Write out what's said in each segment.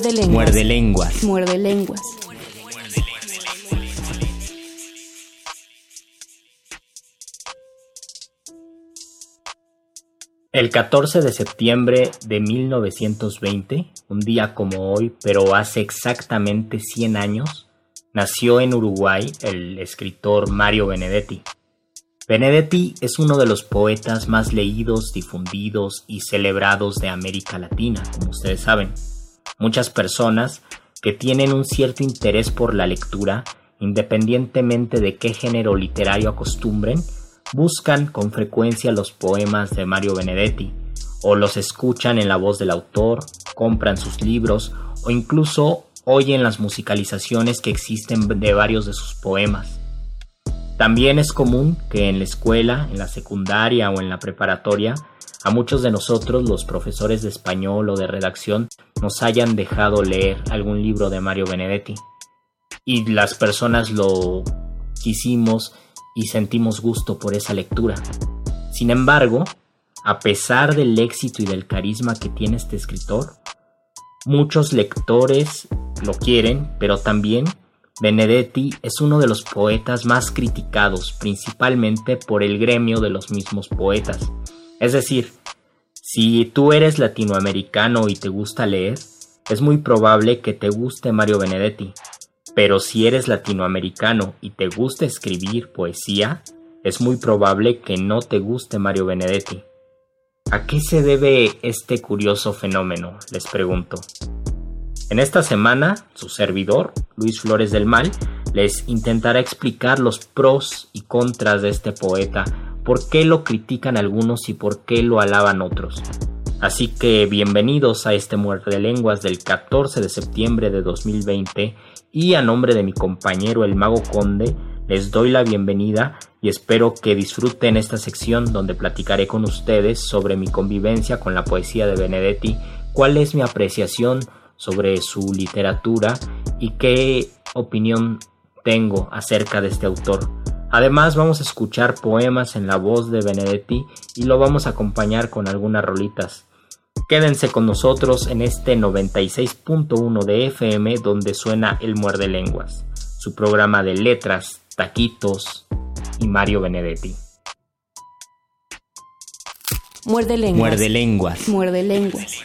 Muerde lenguas. Muerde lenguas. Muerde lenguas. El 14 de septiembre de 1920, un día como hoy, pero hace exactamente 100 años, nació en Uruguay el escritor Mario Benedetti. Benedetti es uno de los poetas más leídos, difundidos y celebrados de América Latina, como ustedes saben. Muchas personas que tienen un cierto interés por la lectura, independientemente de qué género literario acostumbren, buscan con frecuencia los poemas de Mario Benedetti, o los escuchan en la voz del autor, compran sus libros, o incluso oyen las musicalizaciones que existen de varios de sus poemas. También es común que en la escuela, en la secundaria o en la preparatoria, a muchos de nosotros, los profesores de español o de redacción, nos hayan dejado leer algún libro de Mario Benedetti. Y las personas lo quisimos y sentimos gusto por esa lectura. Sin embargo, a pesar del éxito y del carisma que tiene este escritor, muchos lectores lo quieren, pero también Benedetti es uno de los poetas más criticados, principalmente por el gremio de los mismos poetas. Es decir, si tú eres latinoamericano y te gusta leer, es muy probable que te guste Mario Benedetti. Pero si eres latinoamericano y te gusta escribir poesía, es muy probable que no te guste Mario Benedetti. ¿A qué se debe este curioso fenómeno? Les pregunto. En esta semana, su servidor, Luis Flores del Mal, les intentará explicar los pros y contras de este poeta, por qué lo critican algunos y por qué lo alaban otros. Así que bienvenidos a este muerte de lenguas del 14 de septiembre de 2020 y a nombre de mi compañero el mago conde les doy la bienvenida y espero que disfruten esta sección donde platicaré con ustedes sobre mi convivencia con la poesía de Benedetti, cuál es mi apreciación sobre su literatura y qué opinión tengo acerca de este autor. Además vamos a escuchar poemas en la voz de Benedetti y lo vamos a acompañar con algunas rolitas. Quédense con nosotros en este 96.1 de FM donde suena El Muerde Lenguas, su programa de letras, taquitos y Mario Benedetti. Muerde lenguas. Muerde lenguas. Muerde lenguas.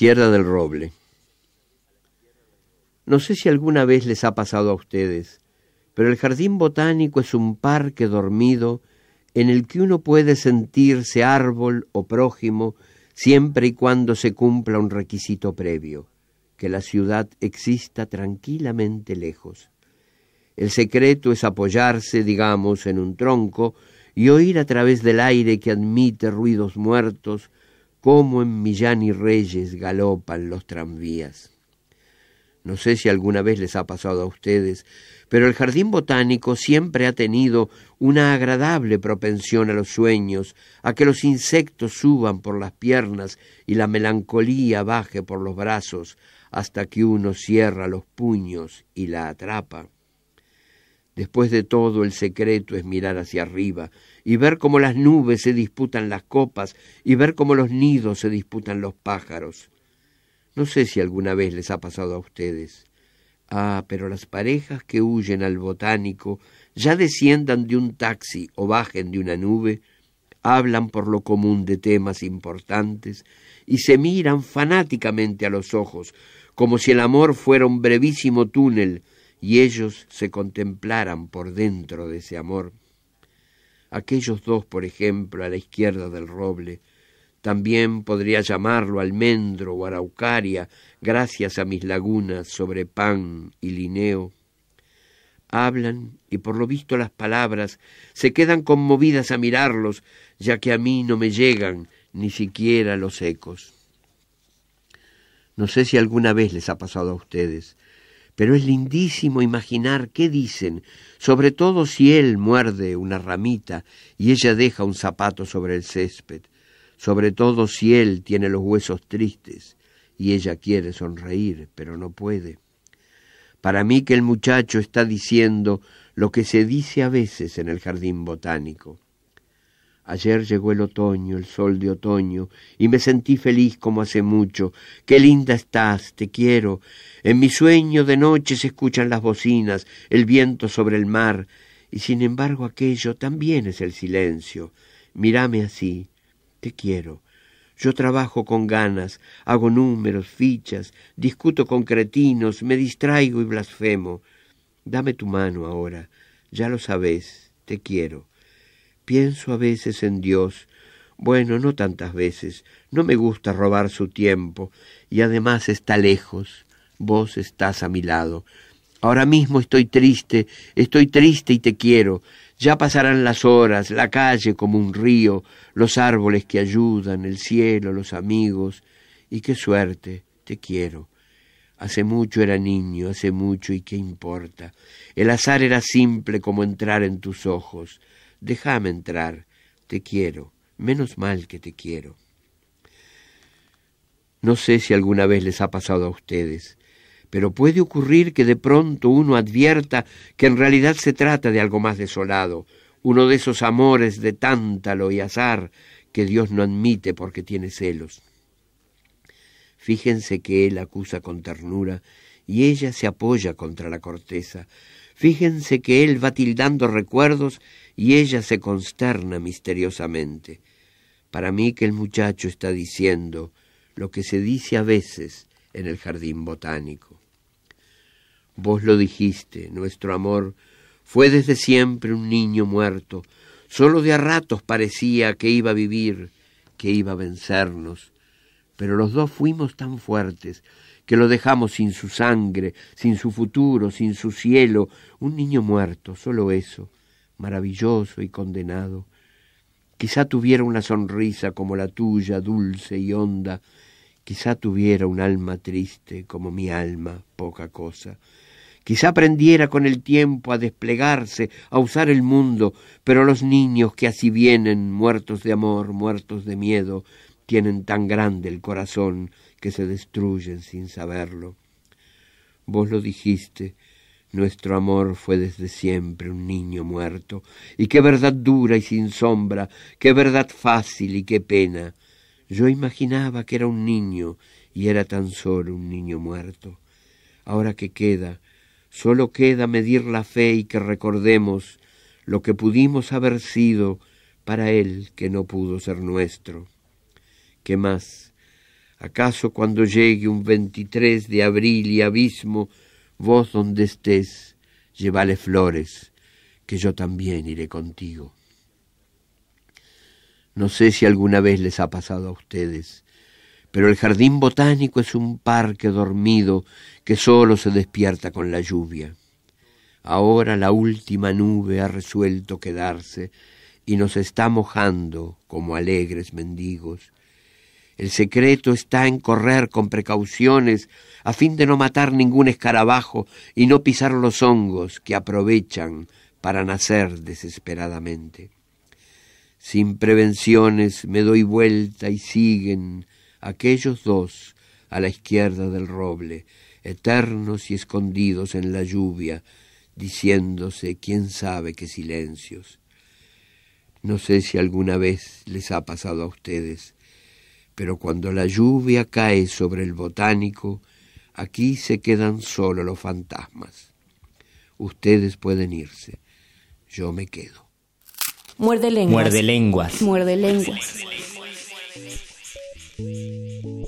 Izquierda del roble. No sé si alguna vez les ha pasado a ustedes, pero el jardín botánico es un parque dormido en el que uno puede sentirse árbol o prójimo siempre y cuando se cumpla un requisito previo, que la ciudad exista tranquilamente lejos. El secreto es apoyarse, digamos, en un tronco y oír a través del aire que admite ruidos muertos cómo en Millán y Reyes galopan los tranvías. No sé si alguna vez les ha pasado a ustedes, pero el jardín botánico siempre ha tenido una agradable propensión a los sueños, a que los insectos suban por las piernas y la melancolía baje por los brazos hasta que uno cierra los puños y la atrapa. Después de todo, el secreto es mirar hacia arriba y ver cómo las nubes se disputan las copas y ver cómo los nidos se disputan los pájaros. No sé si alguna vez les ha pasado a ustedes. Ah, pero las parejas que huyen al botánico, ya desciendan de un taxi o bajen de una nube, hablan por lo común de temas importantes y se miran fanáticamente a los ojos, como si el amor fuera un brevísimo túnel y ellos se contemplaran por dentro de ese amor. Aquellos dos, por ejemplo, a la izquierda del roble, también podría llamarlo almendro o araucaria, gracias a mis lagunas sobre pan y lineo. Hablan y por lo visto las palabras se quedan conmovidas a mirarlos, ya que a mí no me llegan ni siquiera los ecos. No sé si alguna vez les ha pasado a ustedes, pero es lindísimo imaginar qué dicen, sobre todo si él muerde una ramita y ella deja un zapato sobre el césped, sobre todo si él tiene los huesos tristes y ella quiere sonreír, pero no puede. Para mí que el muchacho está diciendo lo que se dice a veces en el jardín botánico. Ayer llegó el otoño, el sol de otoño, y me sentí feliz como hace mucho. Qué linda estás, te quiero. En mi sueño de noche se escuchan las bocinas, el viento sobre el mar, y sin embargo aquello también es el silencio. Mírame así, te quiero. Yo trabajo con ganas, hago números, fichas, discuto con cretinos, me distraigo y blasfemo. Dame tu mano ahora, ya lo sabes, te quiero. Pienso a veces en Dios. Bueno, no tantas veces. No me gusta robar su tiempo. Y además está lejos. Vos estás a mi lado. Ahora mismo estoy triste, estoy triste y te quiero. Ya pasarán las horas, la calle como un río, los árboles que ayudan, el cielo, los amigos. Y qué suerte, te quiero. Hace mucho era niño, hace mucho y qué importa. El azar era simple como entrar en tus ojos. Déjame entrar, te quiero, menos mal que te quiero. No sé si alguna vez les ha pasado a ustedes, pero puede ocurrir que de pronto uno advierta que en realidad se trata de algo más desolado, uno de esos amores de tántalo y azar que Dios no admite porque tiene celos. Fíjense que él acusa con ternura y ella se apoya contra la corteza. Fíjense que él va tildando recuerdos y ella se consterna misteriosamente. Para mí que el muchacho está diciendo lo que se dice a veces en el jardín botánico. Vos lo dijiste, nuestro amor fue desde siempre un niño muerto, solo de a ratos parecía que iba a vivir, que iba a vencernos, pero los dos fuimos tan fuertes que lo dejamos sin su sangre, sin su futuro, sin su cielo, un niño muerto, solo eso, maravilloso y condenado. Quizá tuviera una sonrisa como la tuya, dulce y honda, quizá tuviera un alma triste como mi alma, poca cosa. Quizá aprendiera con el tiempo a desplegarse, a usar el mundo, pero los niños que así vienen, muertos de amor, muertos de miedo, tienen tan grande el corazón que se destruyen sin saberlo. Vos lo dijiste, nuestro amor fue desde siempre un niño muerto, y qué verdad dura y sin sombra, qué verdad fácil y qué pena. Yo imaginaba que era un niño, y era tan solo un niño muerto. Ahora que queda, solo queda medir la fe y que recordemos lo que pudimos haber sido para él que no pudo ser nuestro. ¿Qué más? ¿Acaso cuando llegue un 23 de abril y abismo, vos donde estés, llevale flores, que yo también iré contigo? No sé si alguna vez les ha pasado a ustedes, pero el jardín botánico es un parque dormido que solo se despierta con la lluvia. Ahora la última nube ha resuelto quedarse y nos está mojando como alegres mendigos el secreto está en correr con precauciones a fin de no matar ningún escarabajo y no pisar los hongos que aprovechan para nacer desesperadamente. Sin prevenciones me doy vuelta y siguen aquellos dos a la izquierda del roble, eternos y escondidos en la lluvia, diciéndose quién sabe qué silencios. No sé si alguna vez les ha pasado a ustedes pero cuando la lluvia cae sobre el botánico, aquí se quedan solo los fantasmas. Ustedes pueden irse, yo me quedo. Muerde lenguas. Muerde lenguas. Muerde lenguas.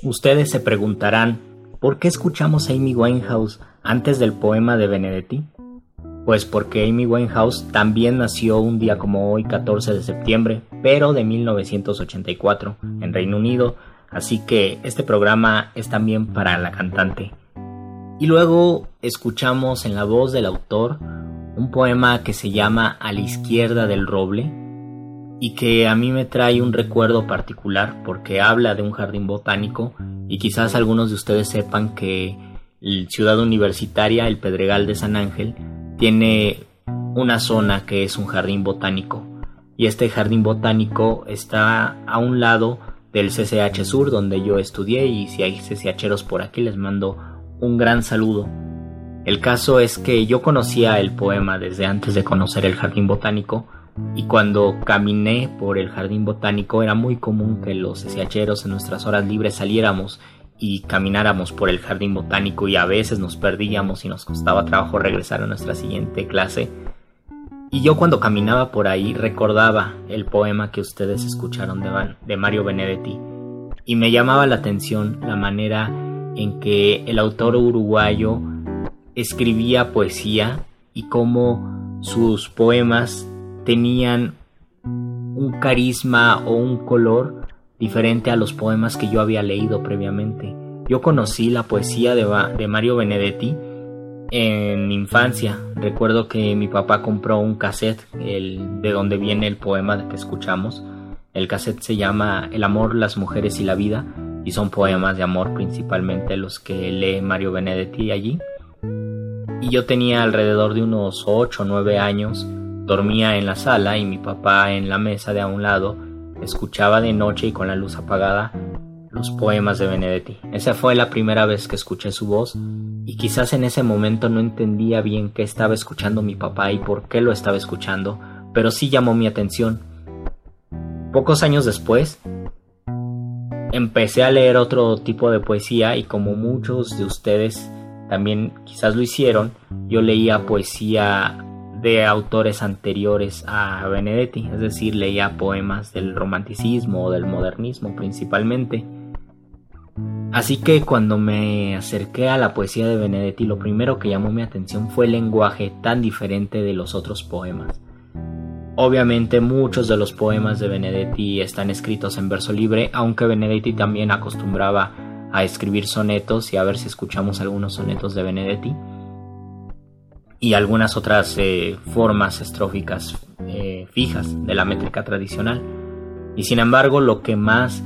Ustedes se preguntarán, ¿por qué escuchamos a Amy Winehouse antes del poema de Benedetti? Pues porque Amy Winehouse también nació un día como hoy, 14 de septiembre, pero de 1984, en Reino Unido, así que este programa es también para la cantante. Y luego escuchamos en la voz del autor un poema que se llama A la izquierda del roble y que a mí me trae un recuerdo particular porque habla de un jardín botánico y quizás algunos de ustedes sepan que ciudad universitaria, el Pedregal de San Ángel, tiene una zona que es un jardín botánico y este jardín botánico está a un lado del CCH Sur donde yo estudié y si hay CCHeros por aquí les mando un gran saludo. El caso es que yo conocía el poema desde antes de conocer el jardín botánico y cuando caminé por el jardín botánico era muy común que los CCHeros en nuestras horas libres saliéramos y camináramos por el jardín botánico y a veces nos perdíamos y nos costaba trabajo regresar a nuestra siguiente clase. Y yo cuando caminaba por ahí recordaba el poema que ustedes escucharon de, Mario Benedetti. Y me llamaba la atención la manera en que el autor uruguayo escribía poesía y cómo sus poemas tenían un carisma o un color diferente a los poemas que yo había leído previamente. Yo conocí la poesía de, Mario Benedetti en mi infancia. Recuerdo que mi papá compró un cassette el, de donde viene el poema que escuchamos. El cassette se llama El amor, las mujeres y la vida y son poemas de amor principalmente los que lee Mario Benedetti allí. Y yo tenía alrededor de unos 8 o 9 años, dormía en la sala y mi papá en la mesa de a un lado escuchaba de noche y con la luz apagada los poemas de Benedetti. Esa fue la primera vez que escuché su voz y quizás en ese momento no entendía bien qué estaba escuchando mi papá y por qué lo estaba escuchando, pero sí llamó mi atención. Pocos años después, empecé a leer otro tipo de poesía y como muchos de ustedes también quizás lo hicieron, yo leía poesía de autores anteriores a Benedetti, es decir, leía poemas del romanticismo o del modernismo principalmente. Así que cuando me acerqué a la poesía de Benedetti, lo primero que llamó mi atención fue el lenguaje tan diferente de los otros poemas. Obviamente muchos de los poemas de Benedetti están escritos en verso libre, aunque Benedetti también acostumbraba a escribir sonetos y a ver si escuchamos algunos sonetos de Benedetti y algunas otras eh, formas estróficas eh, fijas de la métrica tradicional. Y sin embargo lo que más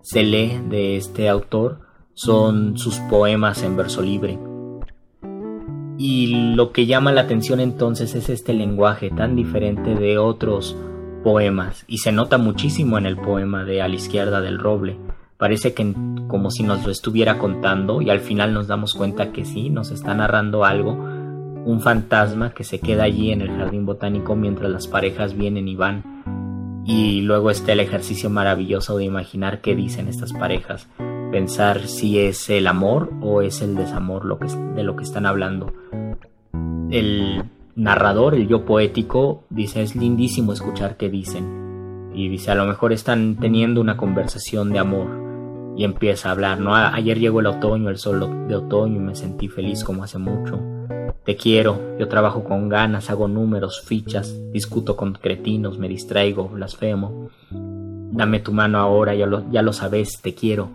se lee de este autor son sus poemas en verso libre. Y lo que llama la atención entonces es este lenguaje tan diferente de otros poemas y se nota muchísimo en el poema de A la izquierda del roble. Parece que como si nos lo estuviera contando y al final nos damos cuenta que sí, nos está narrando algo, un fantasma que se queda allí en el jardín botánico mientras las parejas vienen y van y luego está el ejercicio maravilloso de imaginar qué dicen estas parejas, pensar si es el amor o es el desamor de lo que están hablando. El narrador, el yo poético, dice es lindísimo escuchar qué dicen. Y dice, a lo mejor están teniendo una conversación de amor. Y empieza a hablar, ¿no? Ayer llegó el otoño, el sol de otoño y me sentí feliz como hace mucho. Te quiero, yo trabajo con ganas, hago números, fichas, discuto con cretinos, me distraigo, blasfemo. Dame tu mano ahora, ya lo, ya lo sabes, te quiero.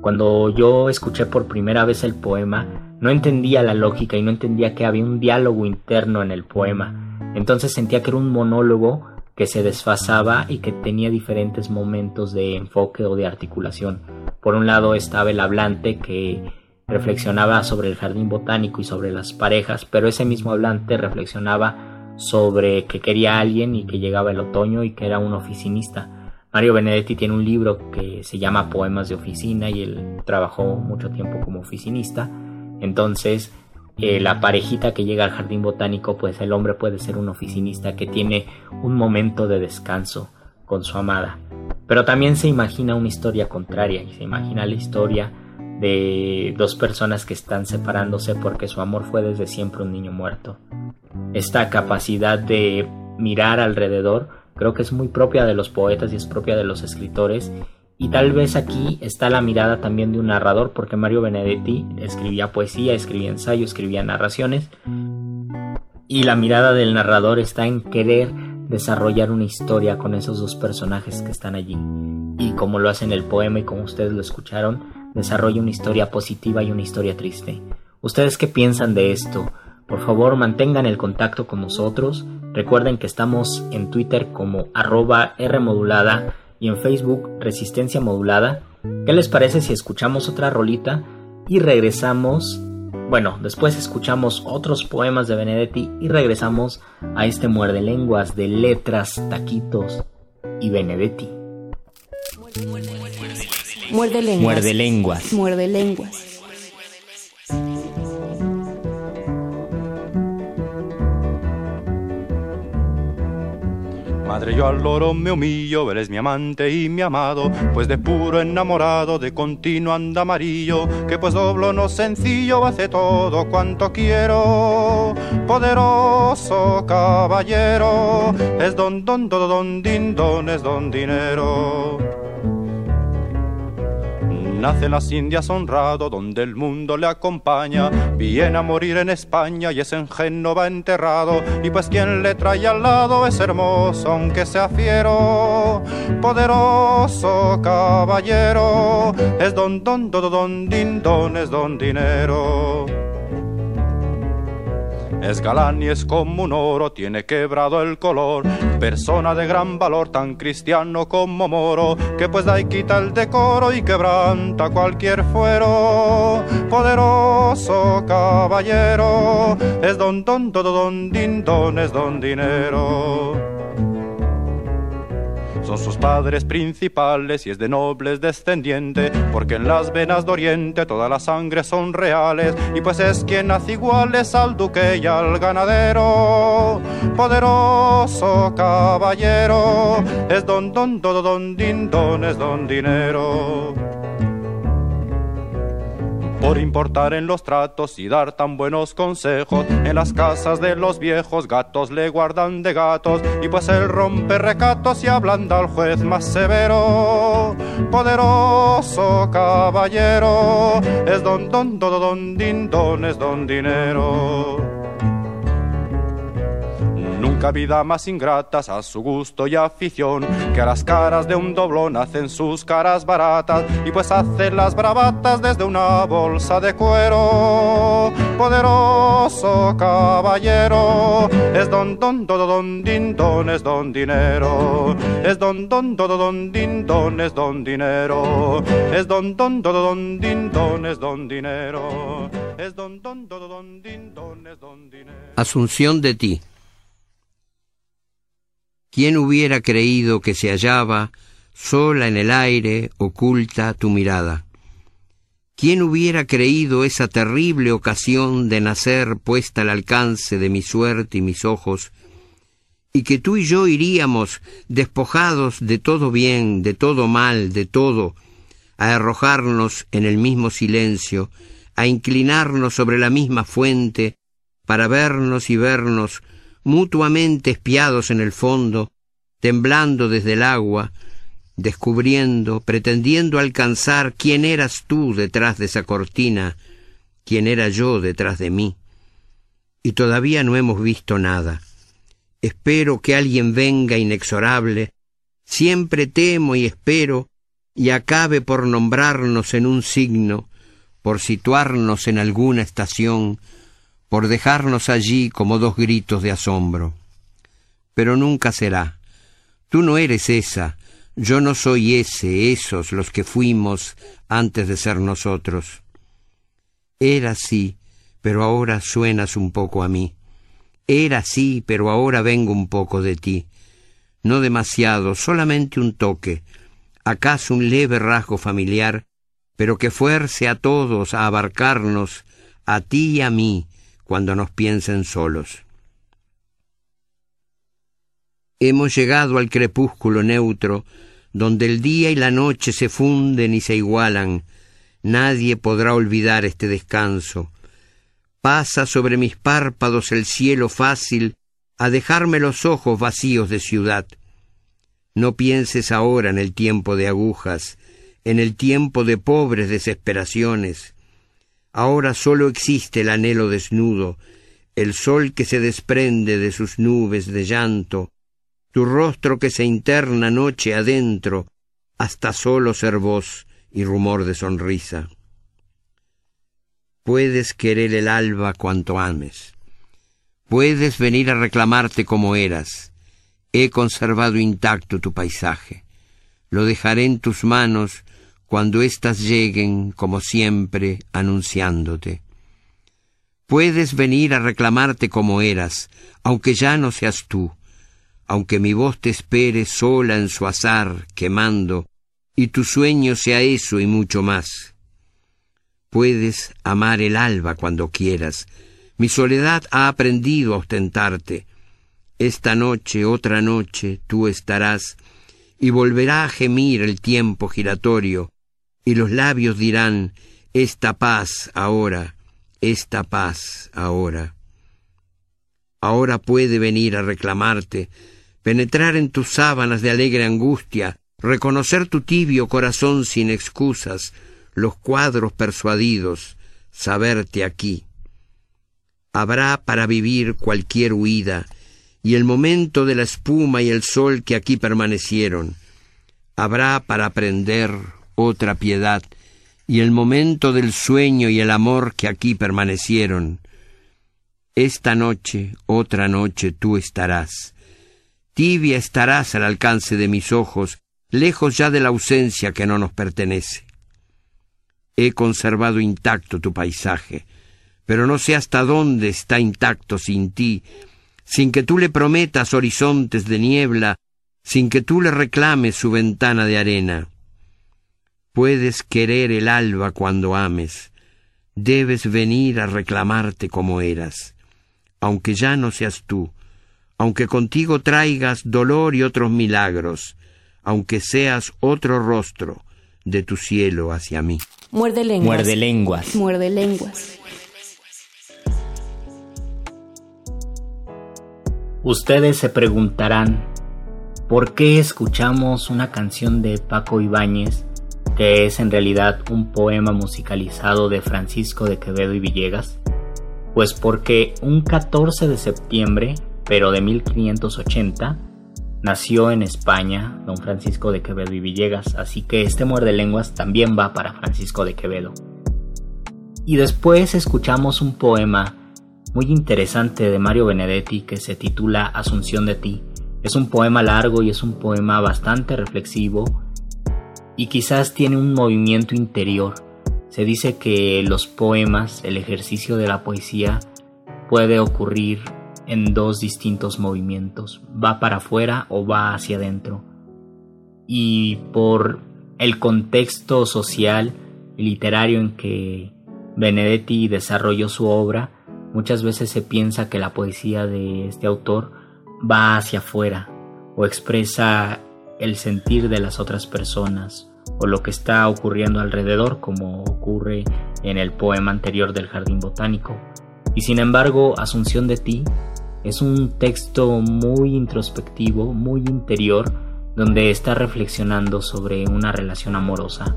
Cuando yo escuché por primera vez el poema, no entendía la lógica y no entendía que había un diálogo interno en el poema. Entonces sentía que era un monólogo que se desfasaba y que tenía diferentes momentos de enfoque o de articulación. Por un lado estaba el hablante que reflexionaba sobre el jardín botánico y sobre las parejas, pero ese mismo hablante reflexionaba sobre que quería a alguien y que llegaba el otoño y que era un oficinista. Mario Benedetti tiene un libro que se llama Poemas de Oficina y él trabajó mucho tiempo como oficinista. Entonces, eh, la parejita que llega al jardín botánico, pues el hombre puede ser un oficinista que tiene un momento de descanso con su amada. Pero también se imagina una historia contraria y se imagina la historia de dos personas que están separándose porque su amor fue desde siempre un niño muerto. Esta capacidad de mirar alrededor creo que es muy propia de los poetas y es propia de los escritores. Y tal vez aquí está la mirada también de un narrador porque Mario Benedetti escribía poesía, escribía ensayo, escribía narraciones. Y la mirada del narrador está en querer desarrollar una historia con esos dos personajes que están allí. Y como lo hace en el poema y como ustedes lo escucharon desarrolla una historia positiva y una historia triste. ¿Ustedes qué piensan de esto? Por favor, mantengan el contacto con nosotros. Recuerden que estamos en Twitter como arroba Rmodulada y en Facebook Resistencia Modulada. ¿Qué les parece si escuchamos otra rolita y regresamos? Bueno, después escuchamos otros poemas de Benedetti y regresamos a este muerde lenguas de letras, taquitos y Benedetti. Lenguas. Muerde lenguas. Muerde lenguas. Madre, yo al loro me humillo, eres mi amante y mi amado, pues de puro enamorado, de continuo anda amarillo, que pues doblo no sencillo, hace todo cuanto quiero. Poderoso caballero, es don don don don din don, es don dinero. Nace en las Indias honrado, donde el mundo le acompaña. Viene a morir en España y es en Génova enterrado. Y pues quien le trae al lado es hermoso, aunque sea fiero. Poderoso caballero, es don don don don din don, es don dinero. Es galán y es como un oro, tiene quebrado el color. Persona de gran valor, tan cristiano como moro, que pues da y quita el decoro y quebranta cualquier fuero. Poderoso caballero, es don don don don din don, es don dinero son sus padres principales y es de nobles descendiente, porque en las venas de Oriente todas las sangres son reales, y pues es quien hace iguales al duque y al ganadero. Poderoso caballero, es don don don don din don, es don dinero por importar en los tratos y dar tan buenos consejos. En las casas de los viejos gatos le guardan de gatos y pues él rompe recatos y ablanda al juez más severo. Poderoso caballero, es don don don don din don, es don dinero. Nunca vida más ingratas a su gusto y afición, que a las caras de un doblón hacen sus caras baratas y pues hacen las bravatas desde una bolsa de cuero. Poderoso caballero, es don don don don din don, es don dinero. Es don don don din don, es don dinero. Es don don don don din don, es don dinero. Es don don don don din don, es don dinero. Asunción de ti. ¿Quién hubiera creído que se hallaba sola en el aire, oculta tu mirada? ¿Quién hubiera creído esa terrible ocasión de nacer puesta al alcance de mi suerte y mis ojos, y que tú y yo iríamos despojados de todo bien, de todo mal, de todo, a arrojarnos en el mismo silencio, a inclinarnos sobre la misma fuente, para vernos y vernos mutuamente espiados en el fondo, temblando desde el agua, descubriendo, pretendiendo alcanzar quién eras tú detrás de esa cortina, quién era yo detrás de mí. Y todavía no hemos visto nada. Espero que alguien venga inexorable, siempre temo y espero, y acabe por nombrarnos en un signo, por situarnos en alguna estación, por dejarnos allí como dos gritos de asombro. Pero nunca será. Tú no eres esa, yo no soy ese, esos los que fuimos antes de ser nosotros. Era así, pero ahora suenas un poco a mí. Era así, pero ahora vengo un poco de ti. No demasiado, solamente un toque, acaso un leve rasgo familiar, pero que fuerce a todos a abarcarnos, a ti y a mí, cuando nos piensen solos. Hemos llegado al crepúsculo neutro, donde el día y la noche se funden y se igualan. Nadie podrá olvidar este descanso. Pasa sobre mis párpados el cielo fácil a dejarme los ojos vacíos de ciudad. No pienses ahora en el tiempo de agujas, en el tiempo de pobres desesperaciones. Ahora solo existe el anhelo desnudo, el sol que se desprende de sus nubes de llanto, tu rostro que se interna noche adentro, hasta solo ser voz y rumor de sonrisa. Puedes querer el alba cuanto ames, Puedes venir a reclamarte como eras. He conservado intacto tu paisaje. Lo dejaré en tus manos cuando éstas lleguen, como siempre, anunciándote. Puedes venir a reclamarte como eras, aunque ya no seas tú, aunque mi voz te espere sola en su azar, quemando, y tu sueño sea eso y mucho más. Puedes amar el alba cuando quieras, mi soledad ha aprendido a ostentarte. Esta noche, otra noche, tú estarás, y volverá a gemir el tiempo giratorio, y los labios dirán, esta paz ahora, esta paz ahora. Ahora puede venir a reclamarte, penetrar en tus sábanas de alegre angustia, reconocer tu tibio corazón sin excusas, los cuadros persuadidos, saberte aquí. Habrá para vivir cualquier huida, y el momento de la espuma y el sol que aquí permanecieron. Habrá para aprender otra piedad, y el momento del sueño y el amor que aquí permanecieron. Esta noche, otra noche, tú estarás. Tibia estarás al alcance de mis ojos, lejos ya de la ausencia que no nos pertenece. He conservado intacto tu paisaje, pero no sé hasta dónde está intacto sin ti, sin que tú le prometas horizontes de niebla, sin que tú le reclames su ventana de arena. Puedes querer el alba cuando ames, debes venir a reclamarte como eras, aunque ya no seas tú, aunque contigo traigas dolor y otros milagros, aunque seas otro rostro de tu cielo hacia mí. Muerde lenguas. Muerde lenguas. Muerde lenguas. Ustedes se preguntarán, ¿por qué escuchamos una canción de Paco Ibáñez que es en realidad un poema musicalizado de Francisco de Quevedo y Villegas? Pues porque un 14 de septiembre, pero de 1580, nació en España don Francisco de Quevedo y Villegas, así que este muerde lenguas también va para Francisco de Quevedo. Y después escuchamos un poema muy interesante de Mario Benedetti que se titula Asunción de ti. Es un poema largo y es un poema bastante reflexivo y quizás tiene un movimiento interior. Se dice que los poemas, el ejercicio de la poesía, puede ocurrir en dos distintos movimientos, va para afuera o va hacia adentro. Y por el contexto social y literario en que Benedetti desarrolló su obra, muchas veces se piensa que la poesía de este autor va hacia afuera o expresa el sentir de las otras personas o lo que está ocurriendo alrededor, como ocurre en el poema anterior del Jardín Botánico. Y sin embargo, Asunción de ti es un texto muy introspectivo, muy interior, donde está reflexionando sobre una relación amorosa.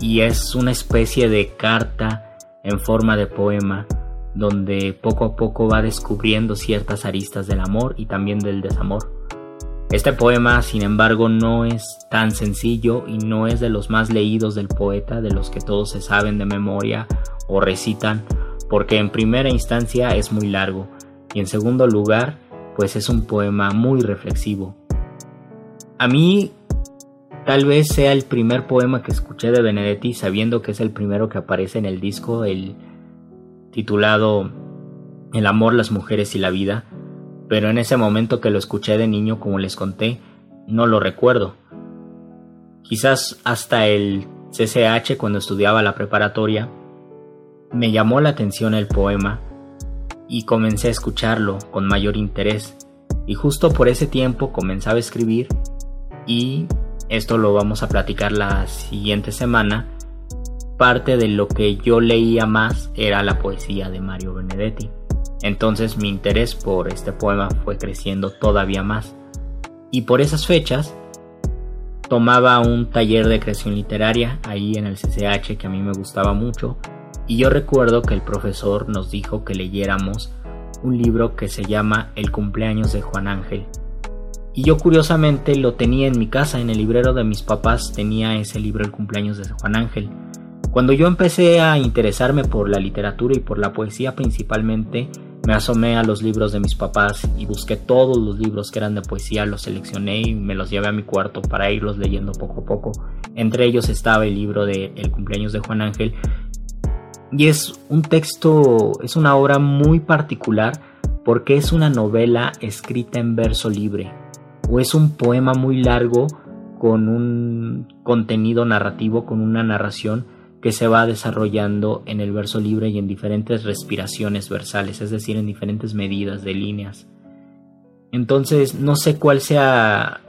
Y es una especie de carta en forma de poema, donde poco a poco va descubriendo ciertas aristas del amor y también del desamor. Este poema, sin embargo, no es tan sencillo y no es de los más leídos del poeta, de los que todos se saben de memoria o recitan, porque en primera instancia es muy largo y en segundo lugar, pues es un poema muy reflexivo. A mí tal vez sea el primer poema que escuché de Benedetti sabiendo que es el primero que aparece en el disco, el titulado El amor, las mujeres y la vida, pero en ese momento que lo escuché de niño, como les conté, no lo recuerdo. Quizás hasta el CCH cuando estudiaba la preparatoria, me llamó la atención el poema y comencé a escucharlo con mayor interés. Y justo por ese tiempo comenzaba a escribir y esto lo vamos a platicar la siguiente semana. Parte de lo que yo leía más era la poesía de Mario Benedetti. Entonces mi interés por este poema fue creciendo todavía más. Y por esas fechas tomaba un taller de creación literaria ahí en el CCH que a mí me gustaba mucho. Y yo recuerdo que el profesor nos dijo que leyéramos un libro que se llama El cumpleaños de Juan Ángel. Y yo curiosamente lo tenía en mi casa, en el librero de mis papás tenía ese libro El cumpleaños de Juan Ángel. Cuando yo empecé a interesarme por la literatura y por la poesía principalmente, me asomé a los libros de mis papás y busqué todos los libros que eran de poesía, los seleccioné y me los llevé a mi cuarto para irlos leyendo poco a poco. Entre ellos estaba el libro de El cumpleaños de Juan Ángel. Y es un texto, es una obra muy particular porque es una novela escrita en verso libre o es un poema muy largo con un contenido narrativo, con una narración que se va desarrollando en el verso libre y en diferentes respiraciones versales, es decir, en diferentes medidas de líneas. Entonces, no sé cuál sea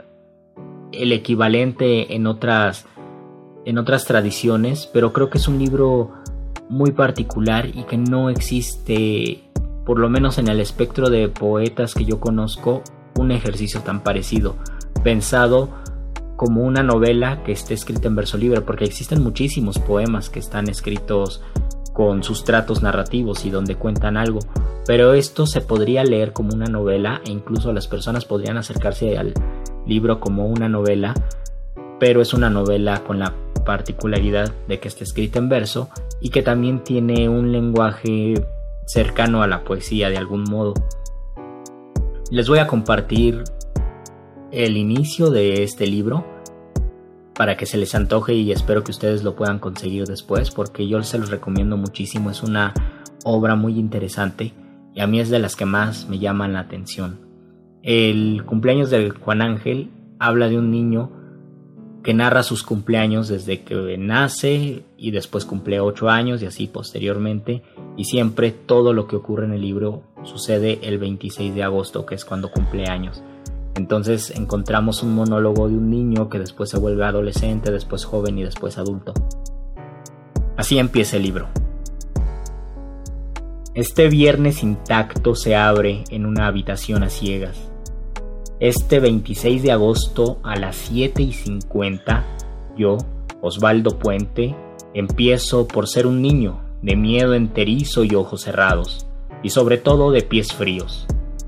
el equivalente en otras en otras tradiciones, pero creo que es un libro muy particular y que no existe, por lo menos en el espectro de poetas que yo conozco, un ejercicio tan parecido, pensado como una novela que esté escrita en verso libre, porque existen muchísimos poemas que están escritos con sustratos narrativos y donde cuentan algo, pero esto se podría leer como una novela e incluso las personas podrían acercarse al libro como una novela, pero es una novela con la particularidad de que está escrita en verso y que también tiene un lenguaje cercano a la poesía de algún modo. Les voy a compartir el inicio de este libro para que se les antoje y espero que ustedes lo puedan conseguir después porque yo se los recomiendo muchísimo. Es una obra muy interesante y a mí es de las que más me llaman la atención. El cumpleaños de Juan Ángel habla de un niño que narra sus cumpleaños desde que nace y después cumple 8 años y así posteriormente y siempre todo lo que ocurre en el libro sucede el 26 de agosto que es cuando cumple años. Entonces encontramos un monólogo de un niño que después se vuelve adolescente, después joven y después adulto. Así empieza el libro. Este viernes intacto se abre en una habitación a ciegas. Este 26 de agosto a las 7 y 50, yo, Osvaldo Puente, empiezo por ser un niño, de miedo enterizo y ojos cerrados, y sobre todo de pies fríos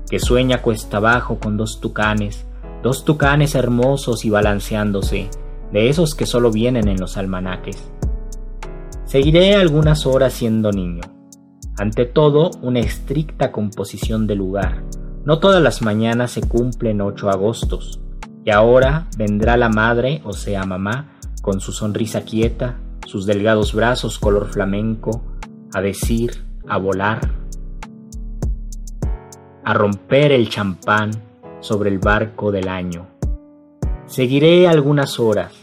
que sueña cuesta abajo con dos tucanes, dos tucanes hermosos y balanceándose, de esos que solo vienen en los almanaques. Seguiré algunas horas siendo niño. Ante todo, una estricta composición de lugar. No todas las mañanas se cumplen ocho agostos. Y ahora vendrá la madre, o sea mamá, con su sonrisa quieta, sus delgados brazos color flamenco, a decir, a volar, a romper el champán sobre el barco del año. Seguiré algunas horas,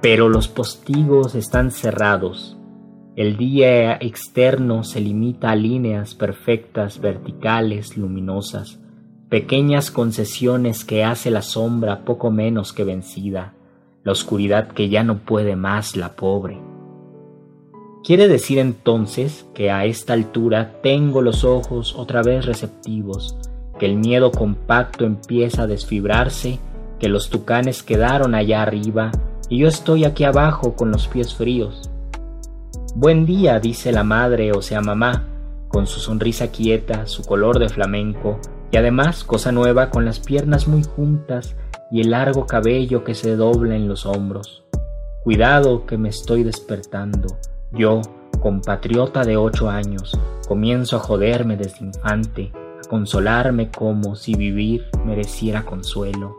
pero los postigos están cerrados. El día externo se limita a líneas perfectas, verticales, luminosas, pequeñas concesiones que hace la sombra poco menos que vencida, la oscuridad que ya no puede más la pobre. Quiere decir entonces que a esta altura tengo los ojos otra vez receptivos, que el miedo compacto empieza a desfibrarse, que los tucanes quedaron allá arriba y yo estoy aquí abajo con los pies fríos. Buen día, dice la madre, o sea mamá, con su sonrisa quieta, su color de flamenco, y además, cosa nueva, con las piernas muy juntas y el largo cabello que se dobla en los hombros. Cuidado que me estoy despertando. Yo, compatriota de ocho años, comienzo a joderme desde infante, a consolarme como si vivir mereciera consuelo.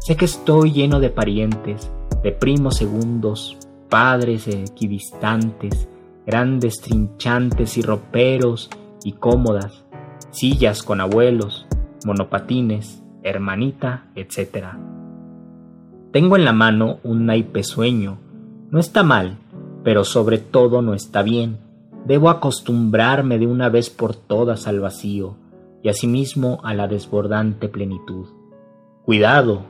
Sé que estoy lleno de parientes, de primos segundos, padres equidistantes, grandes trinchantes y roperos y cómodas, sillas con abuelos, monopatines, hermanita, etc. Tengo en la mano un naipe sueño. No está mal, pero sobre todo no está bien. Debo acostumbrarme de una vez por todas al vacío y asimismo a la desbordante plenitud. Cuidado,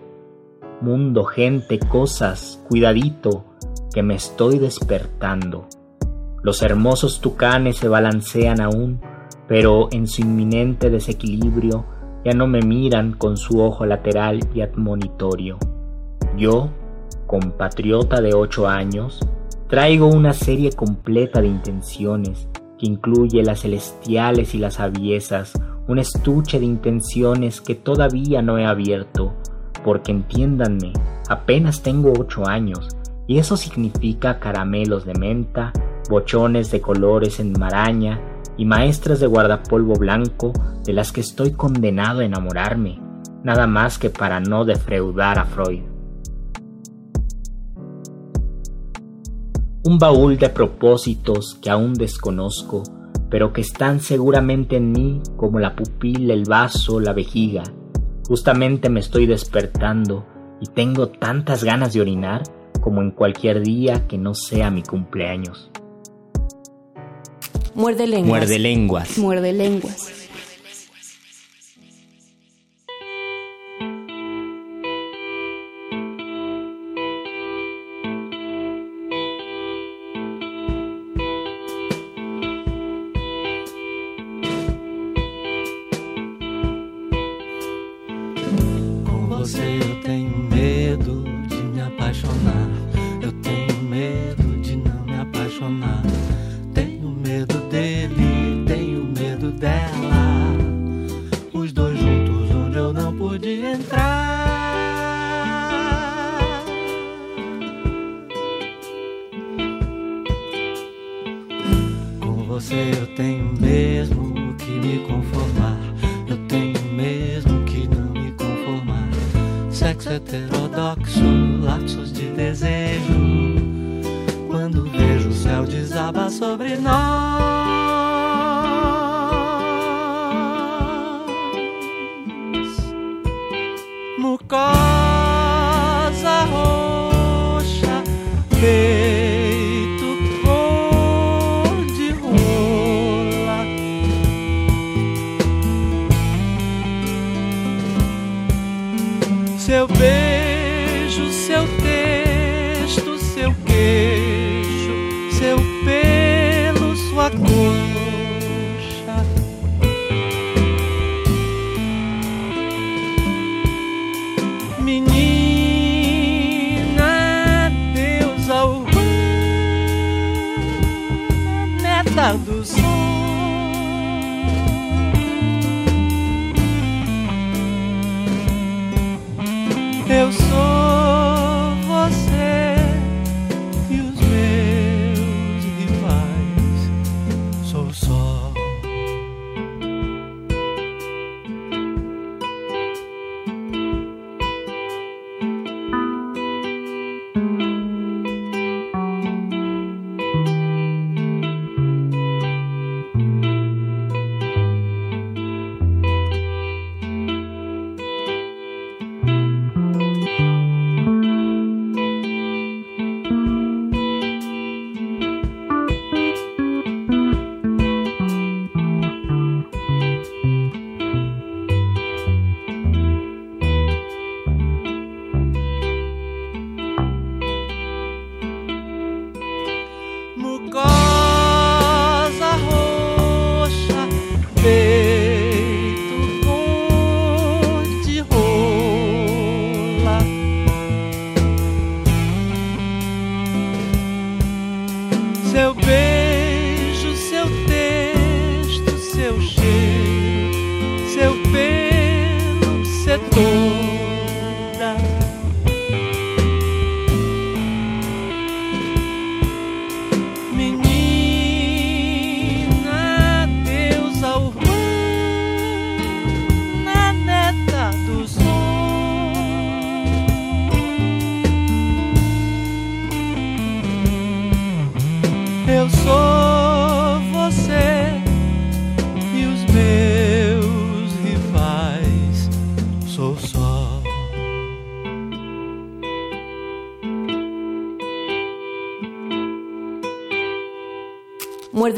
mundo, gente, cosas, cuidadito, que me estoy despertando. Los hermosos tucanes se balancean aún, pero en su inminente desequilibrio ya no me miran con su ojo lateral y admonitorio. Yo, compatriota de ocho años, Traigo una serie completa de intenciones que incluye las celestiales y las aviesas, un estuche de intenciones que todavía no he abierto, porque entiéndanme, apenas tengo ocho años, y eso significa caramelos de menta, bochones de colores en maraña y maestras de guardapolvo blanco de las que estoy condenado a enamorarme, nada más que para no defraudar a Freud. Un baúl de propósitos que aún desconozco, pero que están seguramente en mí como la pupila, el vaso, la vejiga. Justamente me estoy despertando y tengo tantas ganas de orinar como en cualquier día que no sea mi cumpleaños. Muerde lenguas. Muerde lenguas. Muerde lenguas.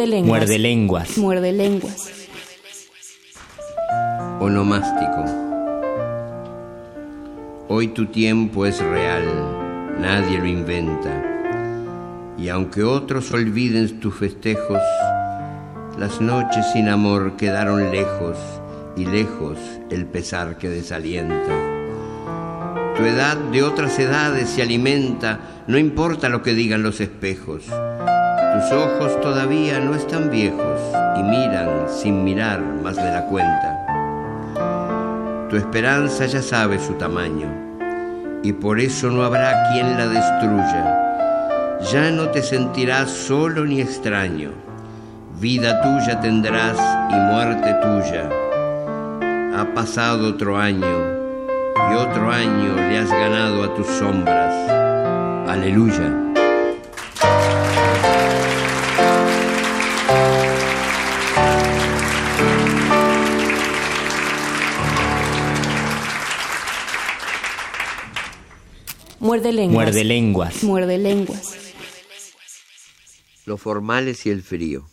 Muerde lenguas. Muerde lenguas. Muerde lenguas. Onomástico. Hoy tu tiempo es real, nadie lo inventa. Y aunque otros olviden tus festejos, las noches sin amor quedaron lejos y lejos el pesar que desalienta. Tu edad de otras edades se alimenta, no importa lo que digan los espejos. Tus ojos todavía no están viejos y miran sin mirar más de la cuenta. Tu esperanza ya sabe su tamaño y por eso no habrá quien la destruya. Ya no te sentirás solo ni extraño. Vida tuya tendrás y muerte tuya. Ha pasado otro año y otro año le has ganado a tus sombras. Aleluya. Muerde lenguas. Muerde lenguas. Muerde lenguas. Los formales y el frío.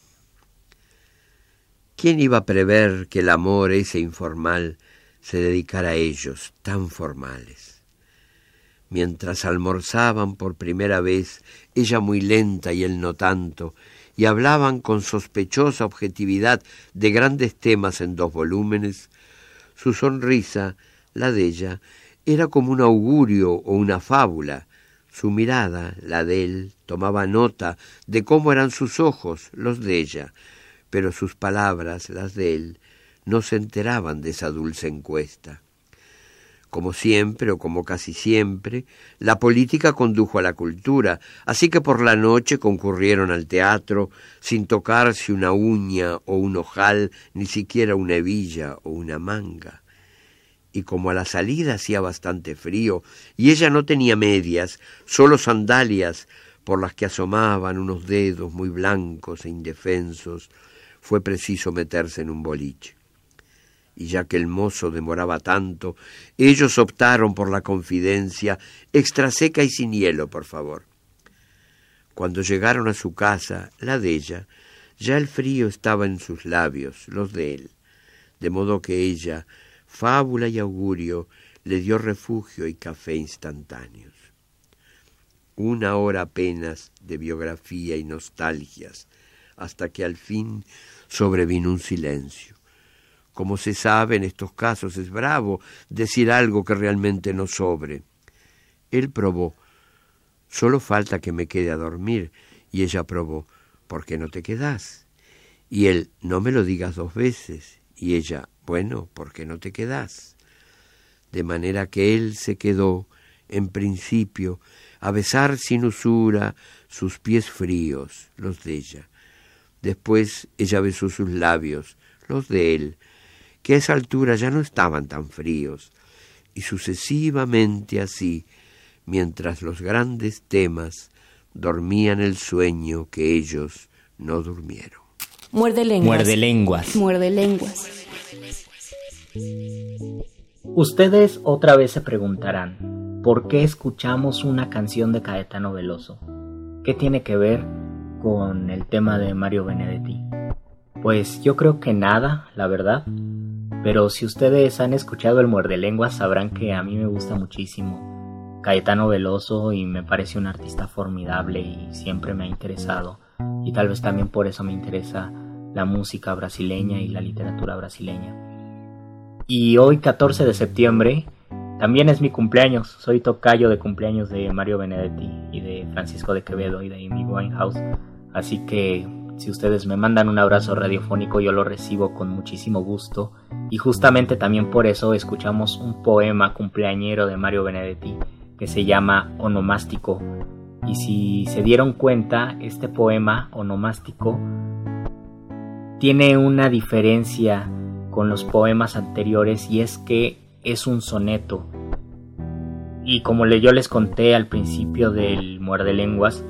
¿Quién iba a prever que el amor ese informal se dedicara a ellos, tan formales? Mientras almorzaban por primera vez, ella muy lenta y él no tanto, y hablaban con sospechosa objetividad de grandes temas en dos volúmenes, su sonrisa, la de ella, era como un augurio o una fábula. Su mirada, la de él, tomaba nota de cómo eran sus ojos, los de ella, pero sus palabras, las de él, no se enteraban de esa dulce encuesta. Como siempre, o como casi siempre, la política condujo a la cultura, así que por la noche concurrieron al teatro sin tocarse una uña o un ojal, ni siquiera una hebilla o una manga y como a la salida hacía bastante frío y ella no tenía medias, solo sandalias por las que asomaban unos dedos muy blancos e indefensos, fue preciso meterse en un boliche. Y ya que el mozo demoraba tanto, ellos optaron por la confidencia extra seca y sin hielo, por favor. Cuando llegaron a su casa, la de ella, ya el frío estaba en sus labios, los de él, de modo que ella, fábula y augurio, le dio refugio y café instantáneos. Una hora apenas de biografía y nostalgias, hasta que al fin sobrevino un silencio. Como se sabe, en estos casos es bravo decir algo que realmente no sobre. Él probó, solo falta que me quede a dormir, y ella probó, ¿por qué no te quedas? Y él, no me lo digas dos veces, y ella, bueno, ¿por qué no te quedas? De manera que él se quedó, en principio, a besar sin usura sus pies fríos, los de ella. Después ella besó sus labios, los de él, que a esa altura ya no estaban tan fríos, y sucesivamente así, mientras los grandes temas dormían el sueño que ellos no durmieron. Muerde lenguas. Muerde lenguas. Muerde lenguas. Ustedes otra vez se preguntarán, ¿por qué escuchamos una canción de Caetano Veloso? ¿Qué tiene que ver con el tema de Mario Benedetti? Pues yo creo que nada, la verdad. Pero si ustedes han escuchado el muerde lenguas sabrán que a mí me gusta muchísimo Caetano Veloso y me parece un artista formidable y siempre me ha interesado. Y tal vez también por eso me interesa la música brasileña y la literatura brasileña. Y hoy 14 de septiembre también es mi cumpleaños. Soy tocayo de cumpleaños de Mario Benedetti y de Francisco de Quevedo y de Amy Winehouse. Así que si ustedes me mandan un abrazo radiofónico yo lo recibo con muchísimo gusto. Y justamente también por eso escuchamos un poema cumpleañero de Mario Benedetti que se llama Onomástico. Y si se dieron cuenta, este poema onomástico tiene una diferencia con los poemas anteriores y es que es un soneto. Y como yo les conté al principio del Muerde Lenguas,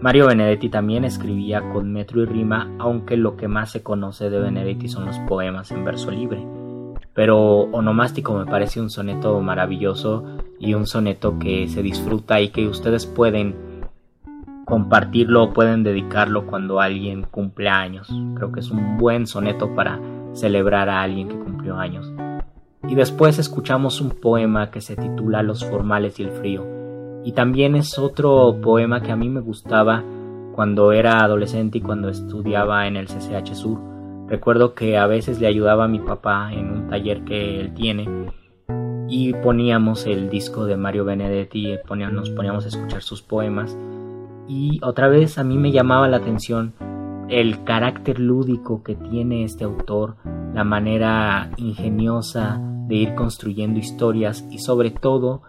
Mario Benedetti también escribía con metro y rima, aunque lo que más se conoce de Benedetti son los poemas en verso libre. Pero Onomástico me parece un soneto maravilloso y un soneto que se disfruta y que ustedes pueden compartirlo o pueden dedicarlo cuando alguien cumple años. Creo que es un buen soneto para celebrar a alguien que cumplió años. Y después escuchamos un poema que se titula Los formales y el frío. Y también es otro poema que a mí me gustaba cuando era adolescente y cuando estudiaba en el CCH Sur. Recuerdo que a veces le ayudaba a mi papá en un taller que él tiene y poníamos el disco de Mario Benedetti y nos poníamos a escuchar sus poemas. Y otra vez a mí me llamaba la atención el carácter lúdico que tiene este autor, la manera ingeniosa de ir construyendo historias y sobre todo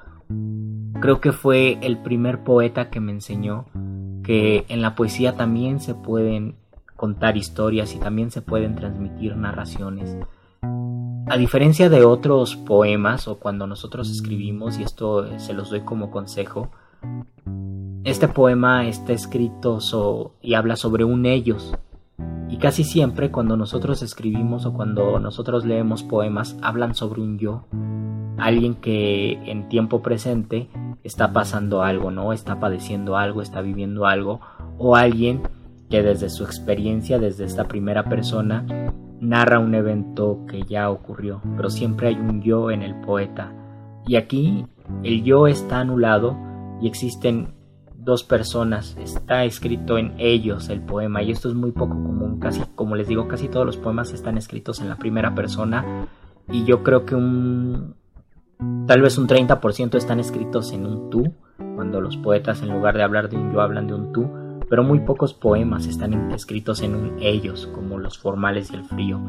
creo que fue el primer poeta que me enseñó que en la poesía también se pueden contar historias y también se pueden transmitir narraciones. A diferencia de otros poemas o cuando nosotros escribimos, y esto se los doy como consejo, este poema está escrito y habla sobre un ellos. Y casi siempre cuando nosotros escribimos o cuando nosotros leemos poemas hablan sobre un yo. Alguien que en tiempo presente está pasando algo, ¿no? Está padeciendo algo, está viviendo algo. O alguien que desde su experiencia, desde esta primera persona, narra un evento que ya ocurrió, pero siempre hay un yo en el poeta. Y aquí el yo está anulado y existen dos personas, está escrito en ellos el poema y esto es muy poco común, casi como les digo, casi todos los poemas están escritos en la primera persona y yo creo que un tal vez un 30% están escritos en un tú, cuando los poetas en lugar de hablar de un yo hablan de un tú, pero muy pocos poemas están escritos en un ellos, como los formales y el frío.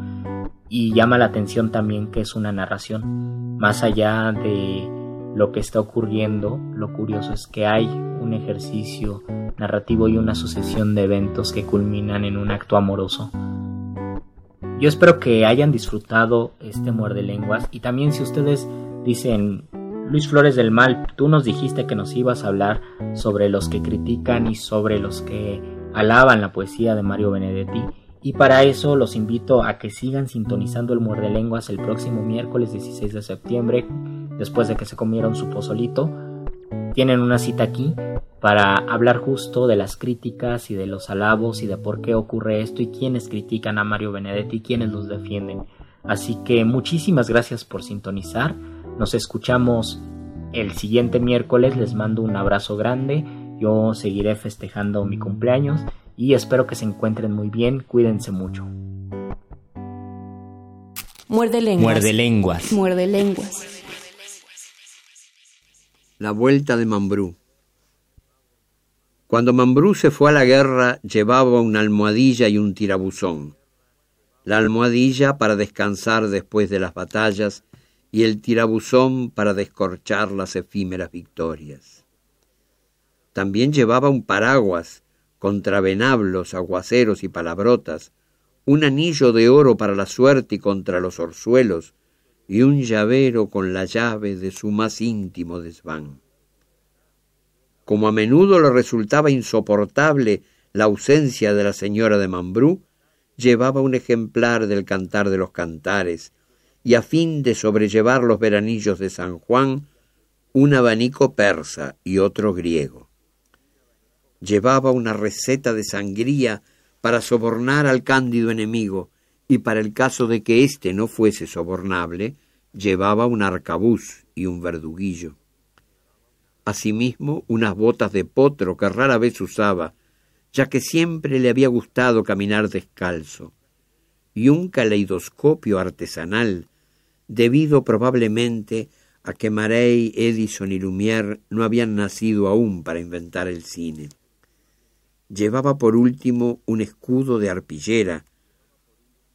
Y llama la atención también que es una narración. Más allá de lo que está ocurriendo, lo curioso es que hay un ejercicio narrativo y una sucesión de eventos que culminan en un acto amoroso. Yo espero que hayan disfrutado este muerde lenguas y también si ustedes dicen Luis Flores del Mal, tú nos dijiste que nos ibas a hablar sobre los que critican y sobre los que alaban la poesía de Mario Benedetti. Y para eso los invito a que sigan sintonizando el Muerde Lenguas el próximo miércoles 16 de septiembre, después de que se comieron su pozolito. Tienen una cita aquí para hablar justo de las críticas y de los alabos y de por qué ocurre esto y quiénes critican a Mario Benedetti y quiénes los defienden. Así que muchísimas gracias por sintonizar. Nos escuchamos el siguiente miércoles. Les mando un abrazo grande. Yo seguiré festejando mi cumpleaños y espero que se encuentren muy bien. Cuídense mucho. Muerde lenguas. Muerde lenguas. Muerde lenguas. La vuelta de Mambrú. Cuando Mambrú se fue a la guerra llevaba una almohadilla y un tirabuzón. La almohadilla para descansar después de las batallas y el tirabuzón para descorchar las efímeras victorias. También llevaba un paraguas contra venablos, aguaceros y palabrotas, un anillo de oro para la suerte y contra los orzuelos, y un llavero con la llave de su más íntimo desván. Como a menudo le resultaba insoportable la ausencia de la señora de Mambrú, llevaba un ejemplar del Cantar de los Cantares, y a fin de sobrellevar los veranillos de San Juan, un abanico persa y otro griego. Llevaba una receta de sangría para sobornar al cándido enemigo, y para el caso de que éste no fuese sobornable, llevaba un arcabuz y un verduguillo. Asimismo, unas botas de potro que rara vez usaba, ya que siempre le había gustado caminar descalzo, y un caleidoscopio artesanal debido probablemente a que Marey, Edison y Lumière no habían nacido aún para inventar el cine. Llevaba por último un escudo de arpillera,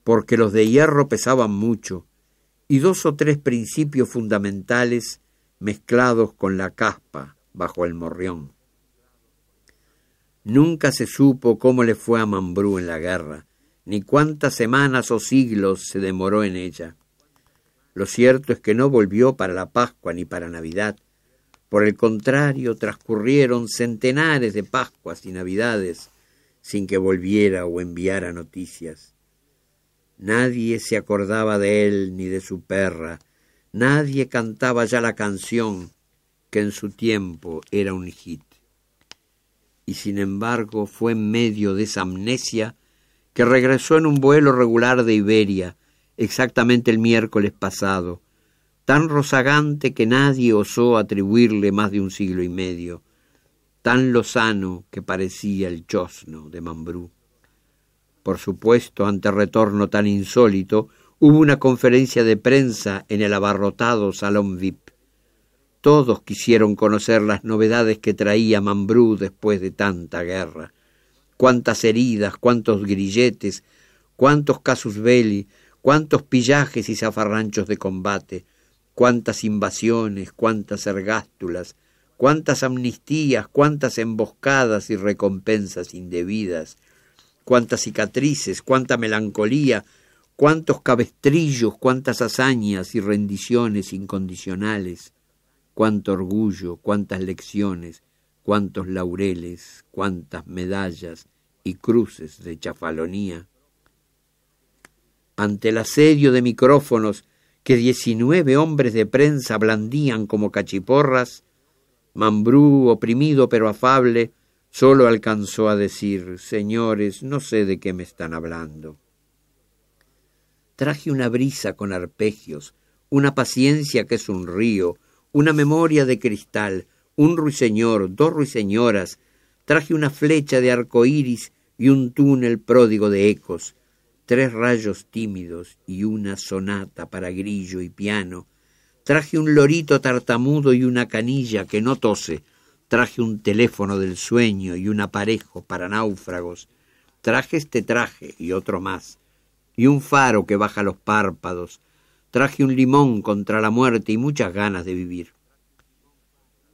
porque los de hierro pesaban mucho, y dos o tres principios fundamentales mezclados con la caspa bajo el morrión. Nunca se supo cómo le fue a Mambrú en la guerra, ni cuántas semanas o siglos se demoró en ella. Lo cierto es que no volvió para la Pascua ni para Navidad. Por el contrario, transcurrieron centenares de Pascuas y Navidades sin que volviera o enviara noticias. Nadie se acordaba de él ni de su perra, nadie cantaba ya la canción que en su tiempo era un hit. Y sin embargo fue en medio de esa amnesia que regresó en un vuelo regular de Iberia, exactamente el miércoles pasado, tan rozagante que nadie osó atribuirle más de un siglo y medio, tan lozano que parecía el chosno de Mambrú. Por supuesto, ante retorno tan insólito, hubo una conferencia de prensa en el abarrotado Salón VIP. Todos quisieron conocer las novedades que traía Mambrú después de tanta guerra. Cuántas heridas, cuántos grilletes, cuántos casus belli, cuántos pillajes y zafarranchos de combate, cuántas invasiones, cuántas ergástulas, cuántas amnistías, cuántas emboscadas y recompensas indebidas, cuántas cicatrices, cuánta melancolía, cuántos cabestrillos, cuántas hazañas y rendiciones incondicionales, cuánto orgullo, cuántas lecciones, cuántos laureles, cuántas medallas y cruces de chafalonía. Ante el asedio de micrófonos que diecinueve hombres de prensa blandían como cachiporras, Mambrú, oprimido pero afable, solo alcanzó a decir, señores, no sé de qué me están hablando. Traje una brisa con arpegios, una paciencia que es un río, una memoria de cristal, un ruiseñor, dos ruiseñoras, traje una flecha de arco iris y un túnel pródigo de ecos, tres rayos tímidos y una sonata para grillo y piano, Traje un lorito tartamudo y una canilla que no tose. Traje un teléfono del sueño y un aparejo para náufragos. Traje este traje y otro más. Y un faro que baja los párpados. Traje un limón contra la muerte y muchas ganas de vivir.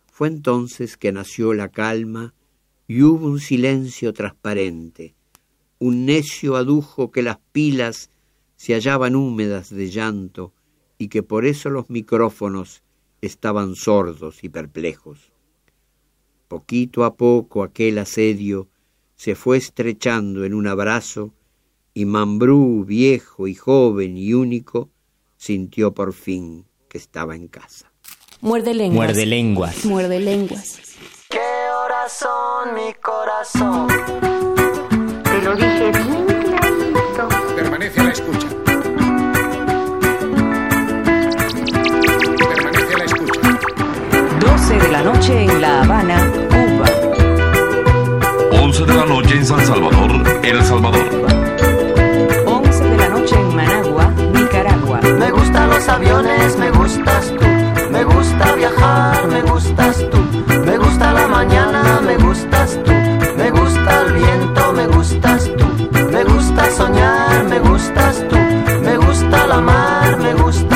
Fue entonces que nació la calma y hubo un silencio transparente. Un necio adujo que las pilas se hallaban húmedas de llanto y que por eso los micrófonos estaban sordos y perplejos. Poquito a poco aquel asedio se fue estrechando en un abrazo y Mambrú, viejo y joven y único, sintió por fin que estaba en casa. Muerde lenguas. Muerde lenguas. Muerde lenguas. ¿Qué horas son, mi corazón? Lo dije bien clarito. Permanece a la escucha. Permanece a la escucha. 12 de la noche en La Habana, Cuba. 11 de la noche en San Salvador, El Salvador. 11 de la noche en Managua, Nicaragua. Me gustan los aviones, me gustas tú. Me gusta viajar, me gustas tú. Me gusta la mañana, me gustas tú. Me gusta el viento, me gustas tú. Me gusta soñar, me gustas tú. Me gusta la mar, me gustas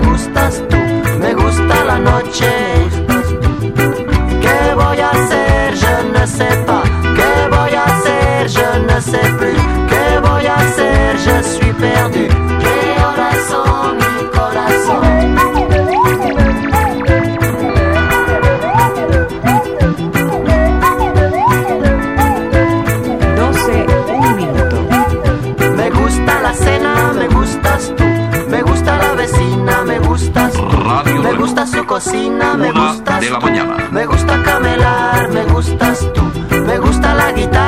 me gustas gusta su cocina, me Una gustas de la tú. mañana. Me gusta camelar, me gustas tú. Me gusta la guitarra,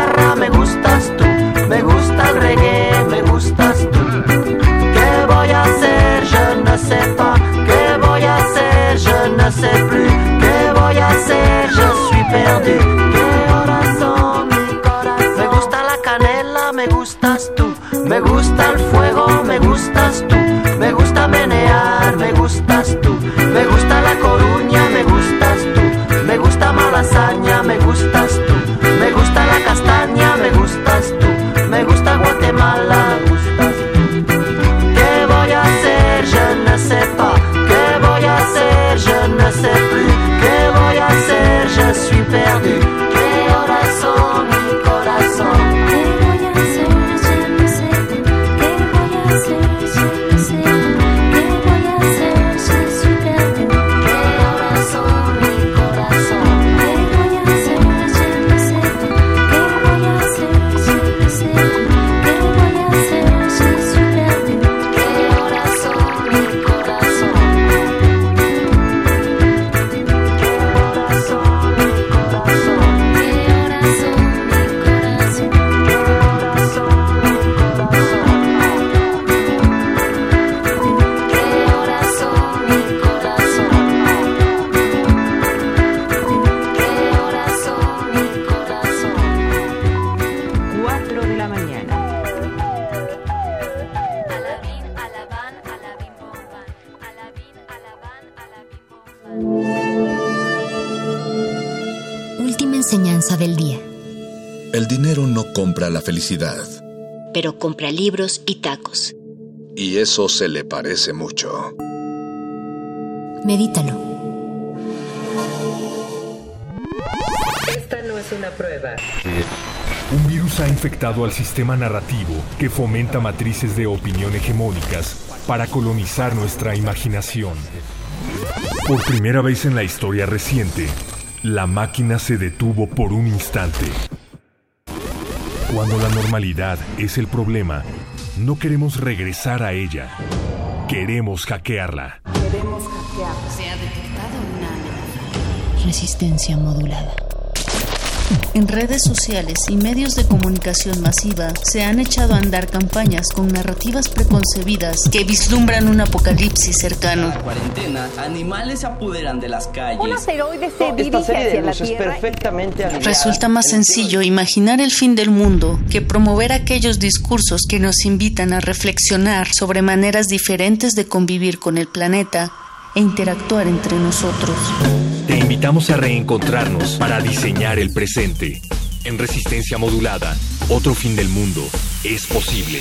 felicidad. Pero compra libros y tacos. Y eso se le parece mucho. Medítalo. Esta no es una prueba. Un virus ha infectado al sistema narrativo que fomenta matrices de opinión hegemónicas para colonizar nuestra imaginación. Por primera vez en la historia reciente, la máquina se detuvo por un instante. Cuando la normalidad es el problema, no queremos regresar a ella. Queremos hackearla. Queremos hackearla. Se ha detectado una amenaza. Resistencia modulada. En redes sociales y medios de comunicación masiva se han echado a andar campañas con narrativas preconcebidas que vislumbran un apocalipsis cercano. la cuarentena, animales se apoderan de las calles. Un asteroide se Esta dirige serie de hacia la Tierra. perfectamente. Resulta más sencillo imaginar el fin del mundo que promover aquellos discursos que nos invitan a reflexionar sobre maneras diferentes de convivir con el planeta e interactuar entre nosotros. Te invitamos a reencontrarnos para diseñar el presente. En resistencia modulada, otro fin del mundo es posible.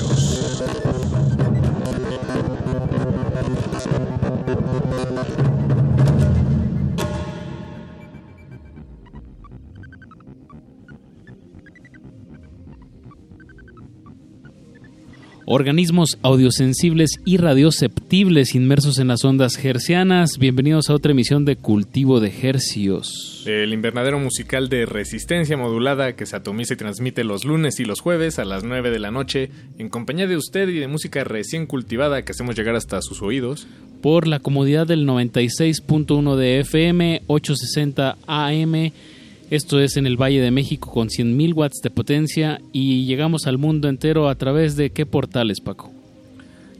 Organismos audiosensibles y radioceptibles inmersos en las ondas hercianas. Bienvenidos a otra emisión de Cultivo de Hercios. El invernadero musical de resistencia modulada que se atomiza y transmite los lunes y los jueves a las 9 de la noche en compañía de usted y de música recién cultivada que hacemos llegar hasta sus oídos. Por la comodidad del 96.1 de FM, 860 AM. Esto es en el Valle de México con 100.000 watts de potencia y llegamos al mundo entero a través de qué portales, Paco.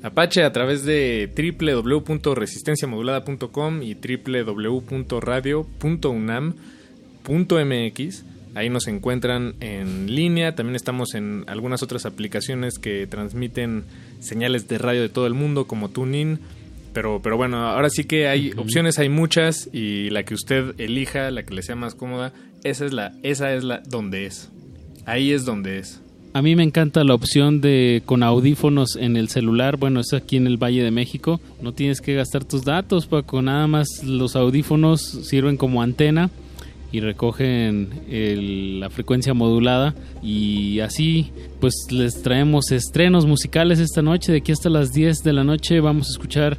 Apache a través de www.resistenciamodulada.com y www.radio.unam.mx. Ahí nos encuentran en línea. También estamos en algunas otras aplicaciones que transmiten señales de radio de todo el mundo, como TuneIn. Pero, pero bueno, ahora sí que hay opciones, hay muchas, y la que usted elija, la que le sea más cómoda, esa es la, esa es la donde es. Ahí es donde es. A mí me encanta la opción de con audífonos en el celular. Bueno, es aquí en el Valle de México. No tienes que gastar tus datos, Paco. Nada más los audífonos sirven como antena y recogen el- la frecuencia modulada. Y así, pues les traemos estrenos musicales esta noche. De aquí hasta las 10 de la noche vamos a escuchar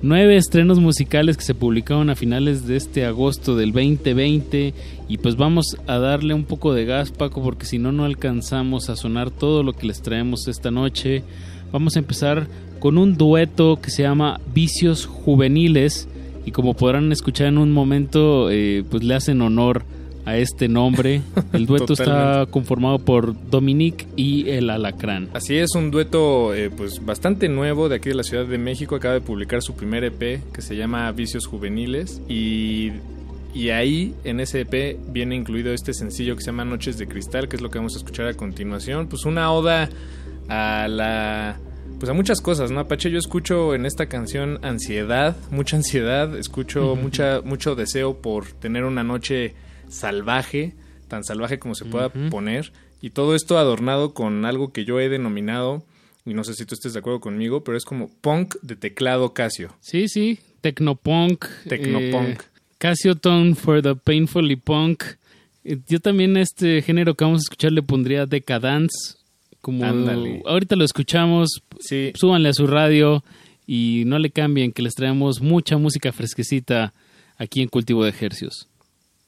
nueve estrenos musicales que se publicaron a finales de este agosto del 2020 y pues vamos a darle un poco de gas Paco porque si no no alcanzamos a sonar todo lo que les traemos esta noche. Vamos a empezar con un dueto que se llama Vicios Juveniles y como podrán escuchar en un momento eh, pues le hacen honor a este nombre el dueto está conformado por Dominique y el Alacrán Así es, un dueto eh, pues bastante nuevo de aquí de la Ciudad de México. Acaba de publicar su primer EP que se llama Vicios Juveniles. Y, y ahí, en ese EP, viene incluido este sencillo que se llama Noches de Cristal, que es lo que vamos a escuchar a continuación. Pues una oda a la... Pues a muchas cosas, ¿no? Apache, yo escucho en esta canción ansiedad, mucha ansiedad, escucho mucha, mucho deseo por tener una noche salvaje, tan salvaje como se pueda poner, y todo esto adornado con algo que yo he denominado, y no sé si tú estés de acuerdo conmigo, pero es como punk de teclado Casio. Sí, sí, Tecnopunk. Tecnopunk. eh, Casio Tone for the Painfully Punk. Eh, Yo también a este género que vamos a escuchar le pondría Decadance. Como Ándale. ahorita lo escuchamos, Sí. súbanle a su radio y no le cambien que les traemos mucha música fresquecita aquí en Cultivo de Ejercios.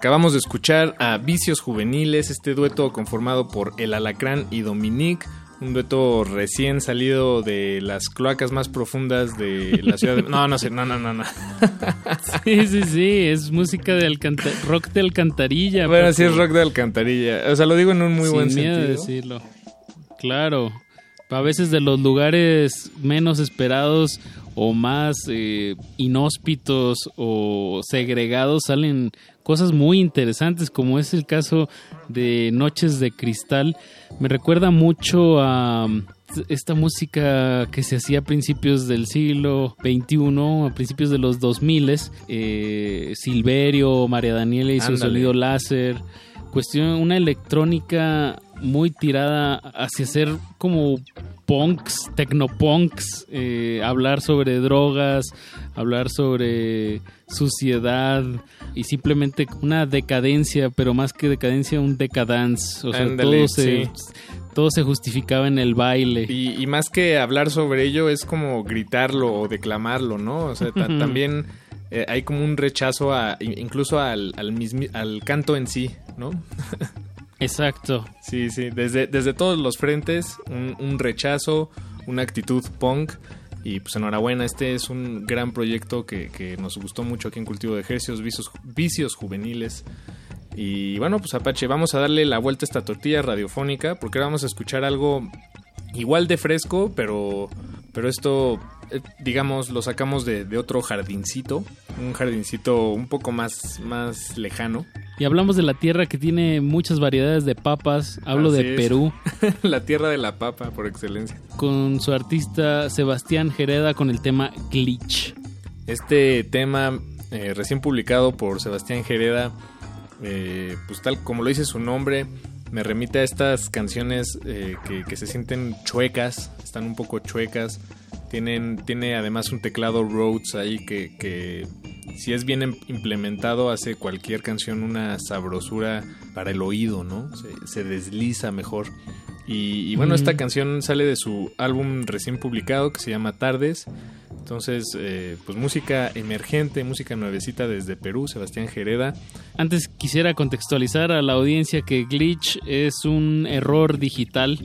Acabamos de escuchar a Vicios Juveniles, este dueto conformado por El Alacrán y Dominique, un dueto recién salido de las cloacas más profundas de la ciudad de... No, no sé, no, no, no, no. Sí, sí, sí, es música de alcanta- rock de alcantarilla. Bueno, sí es rock de alcantarilla. O sea, lo digo en un muy Sin buen miedo sentido. decirlo. Claro. A veces de los lugares menos esperados o más eh, inhóspitos o segregados salen cosas muy interesantes, como es el caso de Noches de Cristal. Me recuerda mucho a mm, esta música que se hacía a principios del siglo XXI, a principios de los 2000, eh, Silverio, María Daniela y su sonido láser cuestión, una electrónica muy tirada hacia ser como punks, tecnopunks, eh, hablar sobre drogas, hablar sobre suciedad y simplemente una decadencia, pero más que decadencia, un decadance. O sea, todo se, sí. todo se justificaba en el baile. Y, y más que hablar sobre ello es como gritarlo o declamarlo, ¿no? O sea, también eh, hay como un rechazo a, in- incluso al, al canto en sí, ¿no? Exacto. Sí, sí, desde, desde todos los frentes, un, un rechazo, una actitud punk. Y pues enhorabuena, este es un gran proyecto que, que nos gustó mucho aquí en Cultivo de Ejercicios, vicios, vicios juveniles. Y bueno, pues Apache, vamos a darle la vuelta a esta tortilla radiofónica porque ahora vamos a escuchar algo igual de fresco, pero, pero esto, digamos, lo sacamos de, de otro jardincito, un jardincito un poco más, más lejano. Y hablamos de la tierra que tiene muchas variedades de papas. Hablo Así de es. Perú. la tierra de la papa, por excelencia. con su artista Sebastián Jereda con el tema Glitch. Este tema eh, recién publicado por Sebastián Jereda, eh, pues tal como lo dice su nombre, me remite a estas canciones eh, que, que se sienten chuecas, están un poco chuecas. Tienen, tiene además un teclado Rhodes ahí que, que si es bien em- implementado hace cualquier canción una sabrosura para el oído, ¿no? Se, se desliza mejor. Y, y bueno, Mm. esta canción sale de su álbum recién publicado que se llama Tardes. Entonces, eh, pues música emergente, música nuevecita desde Perú, Sebastián Jereda. Antes quisiera contextualizar a la audiencia que glitch es un error digital,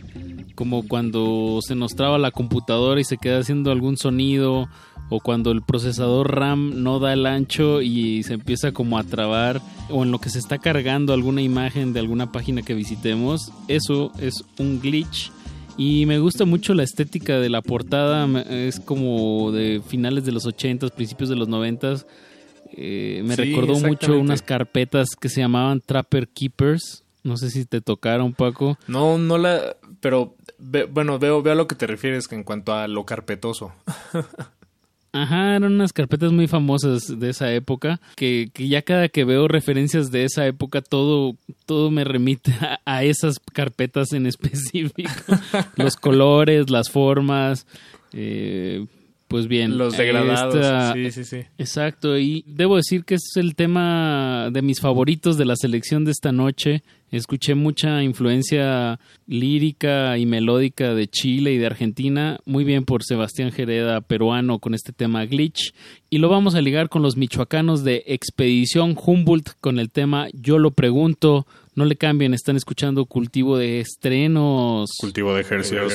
como cuando se nos traba la computadora y se queda haciendo algún sonido, o cuando el procesador RAM no da el ancho y se empieza como a trabar, o en lo que se está cargando alguna imagen de alguna página que visitemos. Eso es un glitch. Y me gusta mucho la estética de la portada, es como de finales de los 80s, principios de los 90s. Eh, me Sí, recordó mucho unas carpetas que se llamaban Trapper Keepers. No sé si te tocaron, Paco. No, no la... Pero, ve- bueno, veo, veo a lo que te refieres en cuanto a lo carpetoso. Ajá, eran unas carpetas muy famosas de esa época, que, que ya cada que veo referencias de esa época, todo, todo me remite a, esas carpetas en específico. Los colores, las formas, eh, pues bien. Los degradados, esta- sí, sí, sí. Exacto, y debo decir que es el tema de mis favoritos de la selección de esta noche. Escuché mucha influencia lírica y melódica de Chile y de Argentina, muy bien por Sebastián Jereda, peruano, con este tema Glitch. Y lo vamos a ligar con los michoacanos de Expedición Humboldt con el tema Yo lo pregunto. No le cambien, están escuchando Cultivo de Estrenos. Cultivo de ejercicios.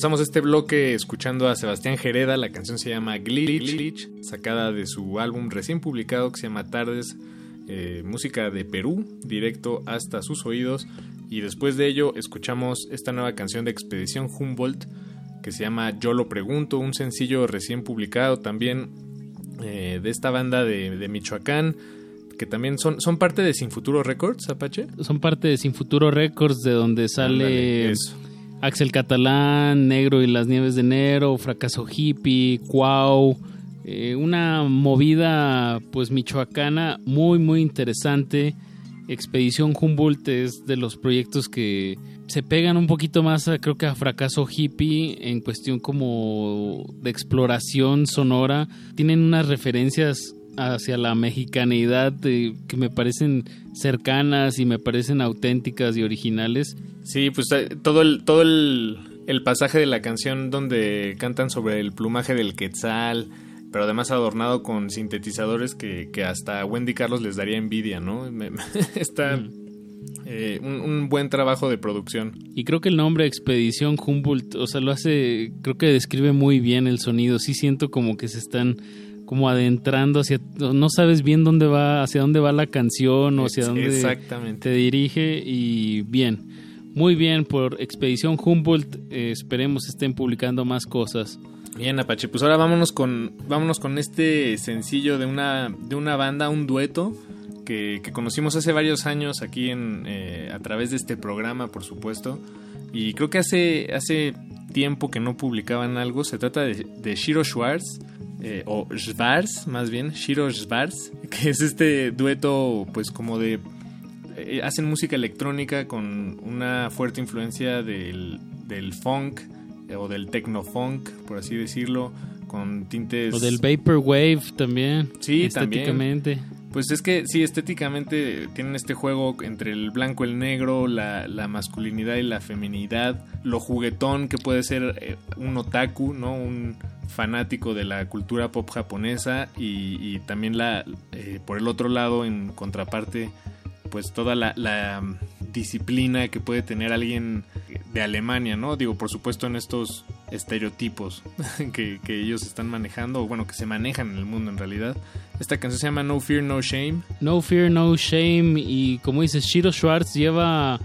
Comenzamos este bloque escuchando a Sebastián Gereda, la canción se llama Glitch, sacada de su álbum recién publicado que se llama Tardes, eh, música de Perú, directo hasta sus oídos. Y después de ello escuchamos esta nueva canción de Expedición Humboldt que se llama Yo lo pregunto, un sencillo recién publicado también eh, de esta banda de, Michoacán que también son, son parte de Sin Futuro Records, Apache. Son parte de Sin Futuro Records, de donde sale Axel Catalán, Negro y las Nieves de Enero, Fracaso Hippie, Cuau. Eh, una movida pues michoacana muy muy interesante. Expedición Humboldt es de los proyectos que se pegan un poquito más creo que a Fracaso Hippie en cuestión como de exploración sonora. Tienen unas referencias hacia la mexicanidad que me parecen cercanas y me parecen auténticas y originales. Sí, pues eh, todo el, todo el, pasaje de la canción donde cantan sobre el plumaje del quetzal, pero además adornado con sintetizadores que, hasta Wendy Carlos les daría envidia, ¿no? está eh, un, un, buen trabajo de producción. Y creo que el nombre Expedición Humboldt, o sea, lo hace, creo que describe muy bien el sonido. Sí siento como que se están como adentrando hacia no sabes bien dónde va hacia dónde va la canción o hacia dónde te dirige y bien muy bien por Expedición Humboldt. Eh, esperemos estén publicando más cosas. Bien Apache pues ahora vámonos con vámonos con este sencillo de una de una banda un dueto que, conocimos hace varios años aquí en eh, a través de este programa por supuesto. Y creo que hace hace tiempo que no publicaban algo. Se trata de, de Shiro Schwartz eh, o Schwarz, más bien, Shiro Schwarz, que es este dueto, pues como de. Eh, hacen música electrónica con una fuerte influencia del, del funk eh, o del techno funk, por así decirlo, con tintes. O del vaporwave también. Sí, estéticamente. Pues es que sí, estéticamente tienen este juego entre el blanco, el negro, la, la masculinidad y la feminidad, lo juguetón que puede ser eh, un otaku, ¿no? Un fanático de la cultura pop japonesa y, y también la, eh, por el otro lado, en contraparte, pues toda la, la disciplina que puede tener alguien de Alemania, ¿no? Digo, por supuesto en estos estereotipos que, que, ellos están manejando, o bueno, que se manejan en el mundo en realidad. Esta canción se llama No Fear, No Shame. No Fear, No Shame, y como dices, Shiro Schwartz lleva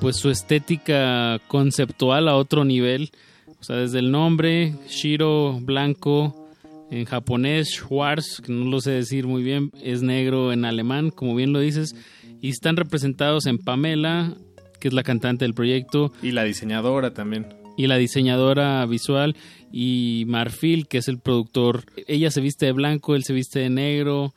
pues su estética conceptual a otro nivel. O sea, desde el nombre, Shiro blanco, en japonés, Schwartz, que no lo sé decir muy bien, es negro en alemán, como bien lo dices, y están representados en Pamela, que es la cantante del proyecto. Y la diseñadora también. Y la diseñadora visual y Marfil, que es el productor. Ella se viste de blanco, él se viste de negro.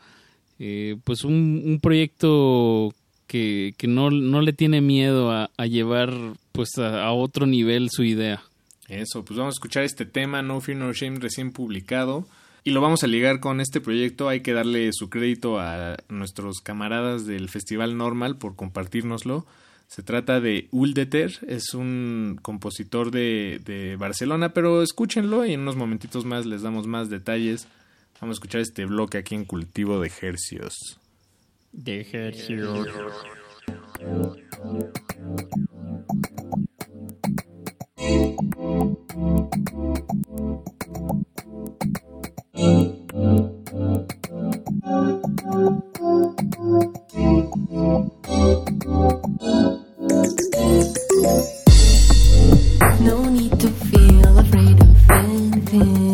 Eh, pues un, un proyecto que, que no, no, le tiene miedo a, a llevar pues a, a, otro nivel su idea. Eso, pues vamos a escuchar este tema, No Fear No Shame, recién publicado. Y lo vamos a ligar con este proyecto. Hay que darle su crédito a nuestros camaradas del Festival Normal por compartirnoslo. Se trata de Uldeter, es un compositor de, Barcelona, pero escúchenlo y en unos momentitos más les damos más detalles. Vamos a escuchar este bloque aquí en Cultivo de Hercios. De Hercios. No need to feel afraid of anything.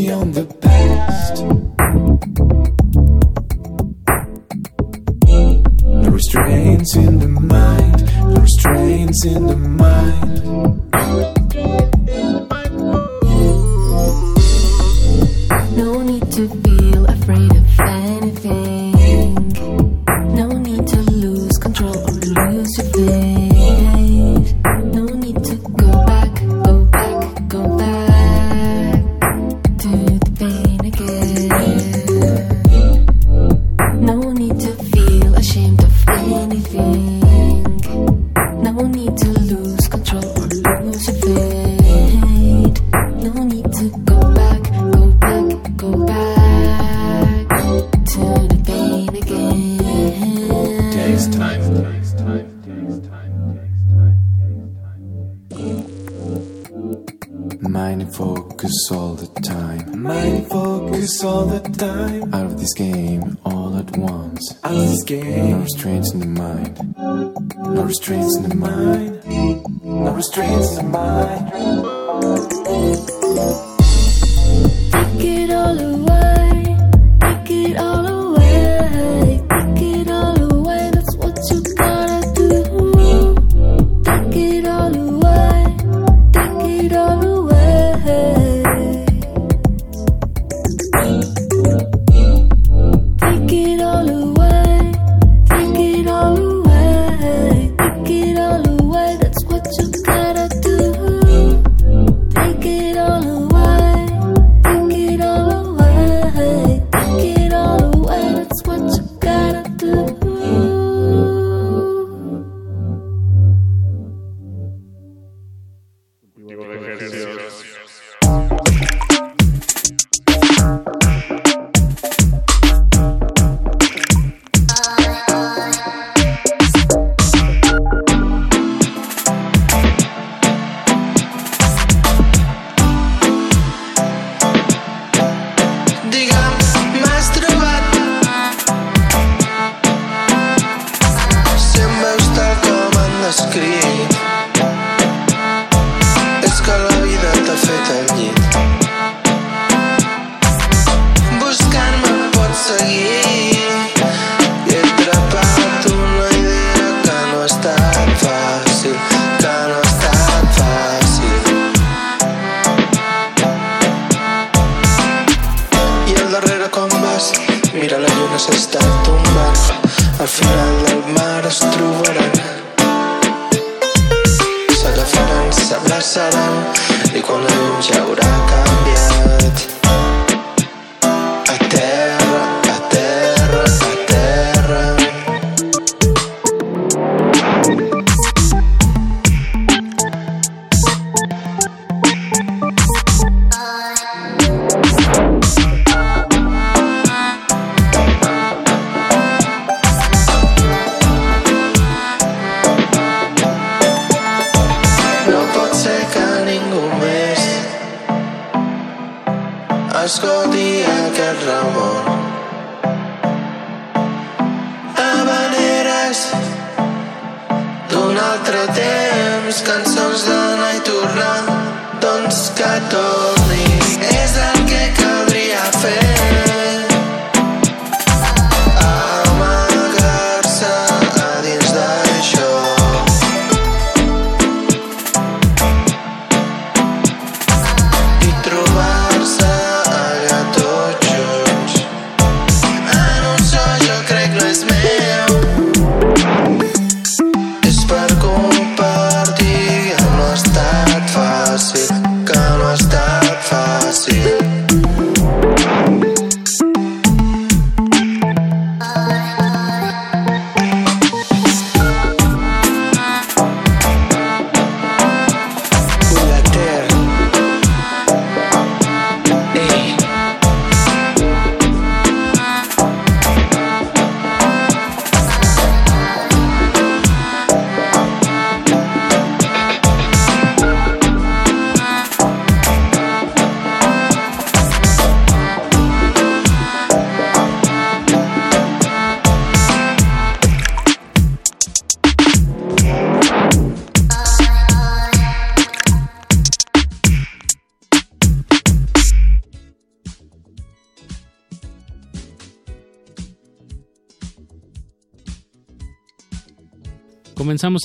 Beyond the past. No restraints in the mind. No restraints in the mind.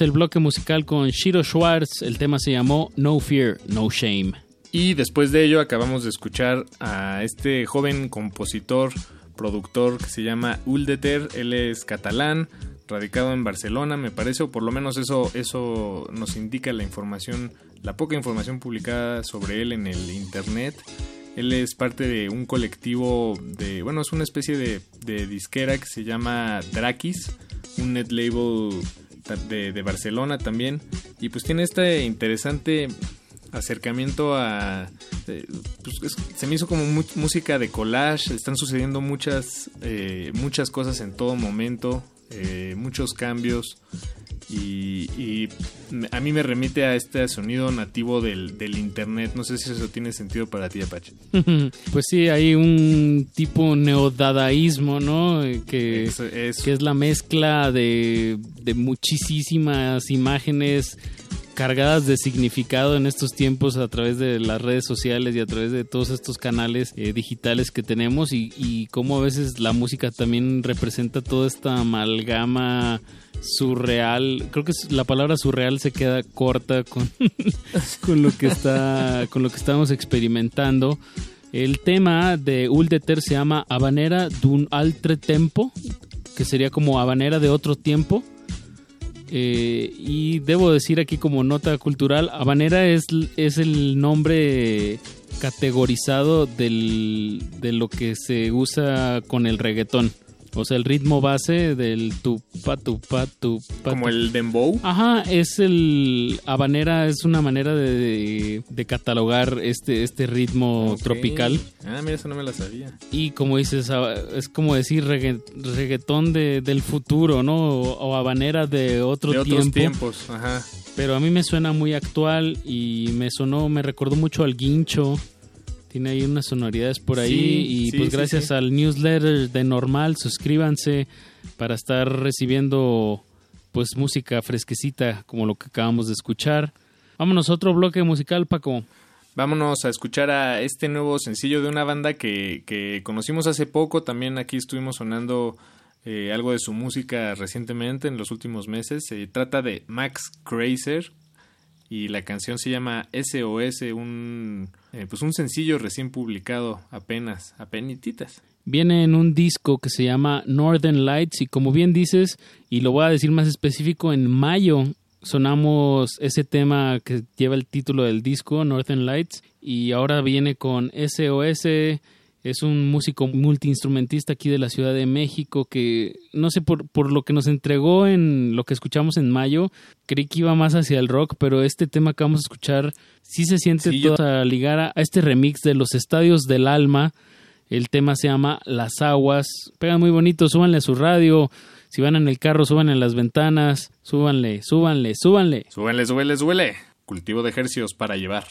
El bloque musical con Shiro Schwartz. El tema se llamó No Fear, No Shame. Y después de ello acabamos de escuchar a este joven compositor, productor que se llama Uldeter. Él es catalán, radicado en Barcelona, me parece, o por lo menos eso, eso nos indica la información, la poca información publicada sobre él en el internet. Él es parte de un colectivo de, bueno, es una especie de, de disquera que se llama Drakis, un net label de, Barcelona también. Y pues tiene este interesante acercamiento a... eh, pues, es- se me hizo como música de collage, están sucediendo muchas, eh, muchas cosas en todo momento, eh, muchos cambios y, y a mí me remite a este sonido nativo del, del internet. No sé si eso tiene sentido para ti, Apache. Pues sí, hay un tipo neodadaísmo, ¿no? Eh, Que, eso. que es la mezcla de, de muchísimas imágenes cargadas de significado en estos tiempos a través de las redes sociales y a través de todos estos canales eh, digitales que tenemos y, y cómo a veces la música también representa toda esta amalgama surreal. Creo que la palabra surreal se queda corta con, con lo que está con lo que estamos experimentando. El tema de Uldeter se llama Habanera d'un altre tempo, que sería como habanera de otro tiempo. Eh, y debo decir aquí como nota cultural, habanera es, es el nombre categorizado de lo que se usa con el reggaetón. O sea, el ritmo base del tupa, tupa, tupa. Como el dembow. Ajá, es el habanera, es una manera de, de catalogar este, este ritmo tropical. Ah, mira, eso no me la sabía. Y como dices, ah, es como decir regga- reggaetón de, del futuro, ¿no? O, o habanera de otro de otros tiempo. tiempos, ajá. Pero a mí me suena muy actual y me sonó, me recordó mucho al guincho. Tiene ahí unas sonoridades por ahí. Sí, y sí, pues sí, gracias al newsletter de Normal, suscríbanse para estar recibiendo pues música fresquecita como lo que acabamos de escuchar. Vámonos a otro bloque musical, Paco. Vámonos a escuchar a este nuevo sencillo de una banda que, que conocimos hace poco. También aquí estuvimos sonando eh, algo de su música recientemente, en los últimos meses. Se trata de Max Crazer y la canción se llama SOS, un, eh, pues un sencillo recién publicado apenas, apenititas. Viene en un disco que se llama Northern Lights y como bien dices, y lo voy a decir más específico, en mayo sonamos ese tema que lleva el título del disco, Northern Lights, y ahora viene con SOS, es un músico multiinstrumentista aquí de la Ciudad de México que no sé por, por lo que nos entregó en lo que escuchamos en mayo, creí que iba más hacia el rock, pero este tema que vamos a escuchar sí se siente Sí, yo- todo a ligar a, a este remix de los estadios del alma. El tema se llama Las Aguas. Pegan muy bonito, súbanle a su radio. Si van en el carro, súbanle en las ventanas. Súbanle, súbanle, súbanle. Súbele, súbele, súbele. Cultivo de ejercicios para llevar.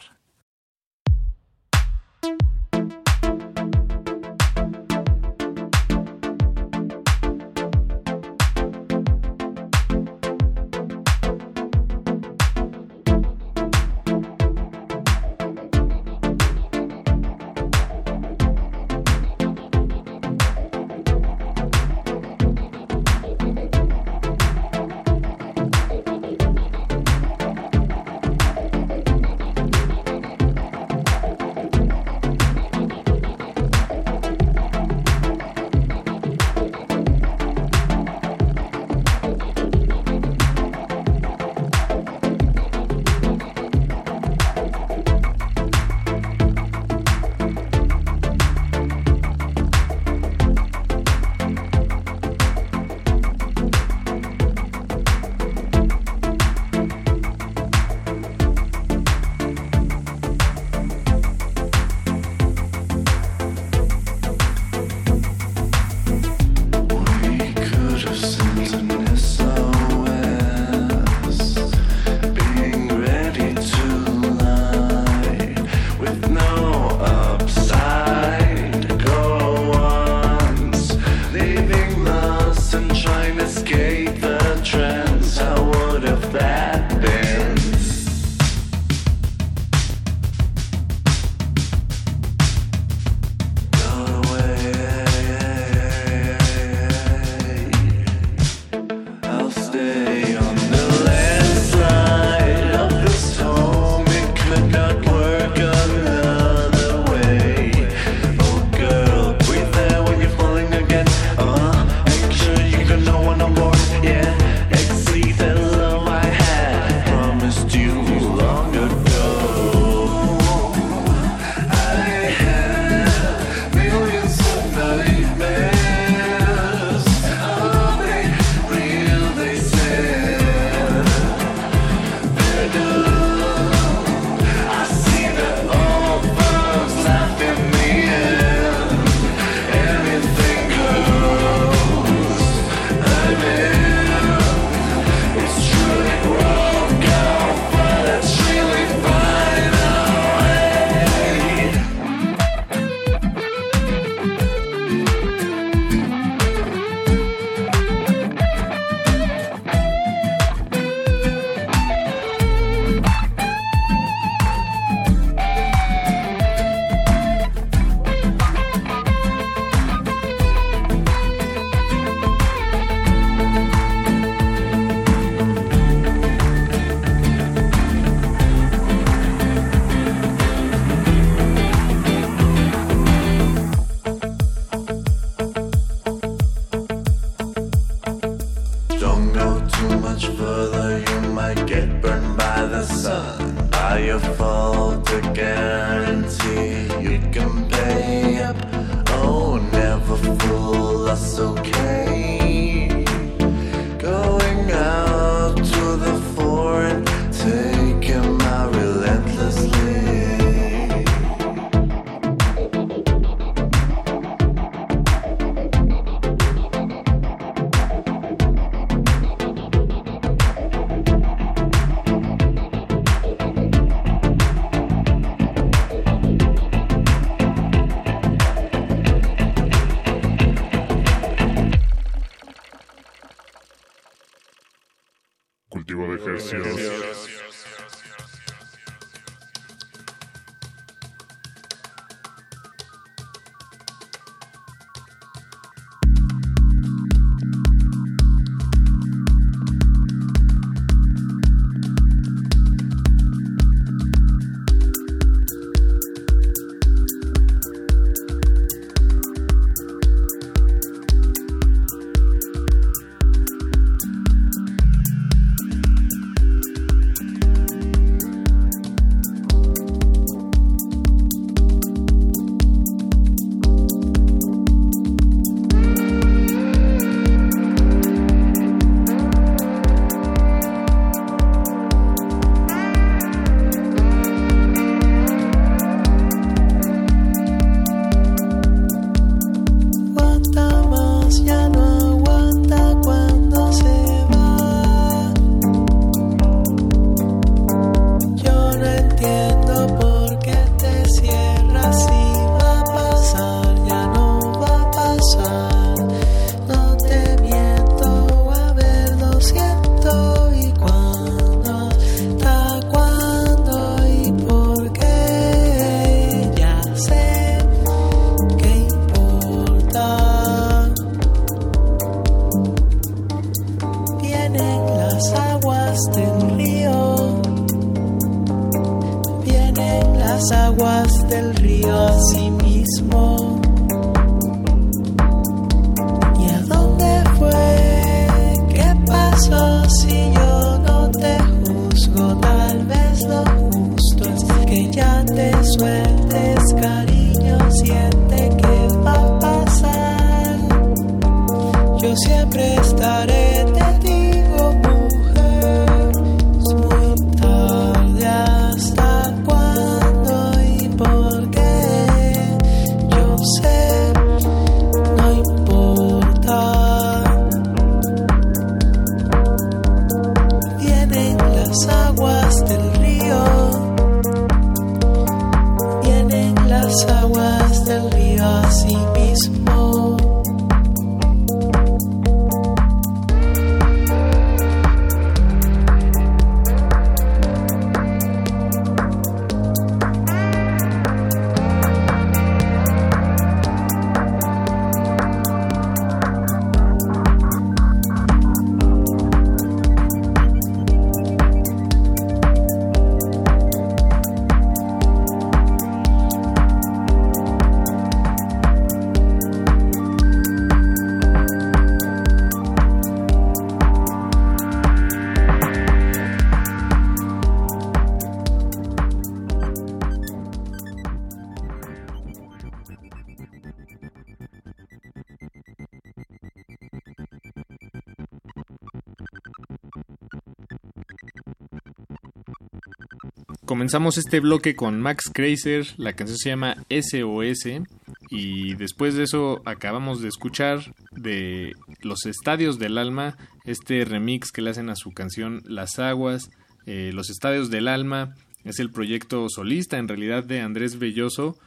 Comenzamos este bloque con Max Kreiser, la canción se llama SOS y después de eso acabamos de escuchar de Los Estadios del Alma, este remix que le hacen a su canción Las Aguas. Eh, Los Estadios del Alma es el proyecto solista en realidad de Andrés Belloso,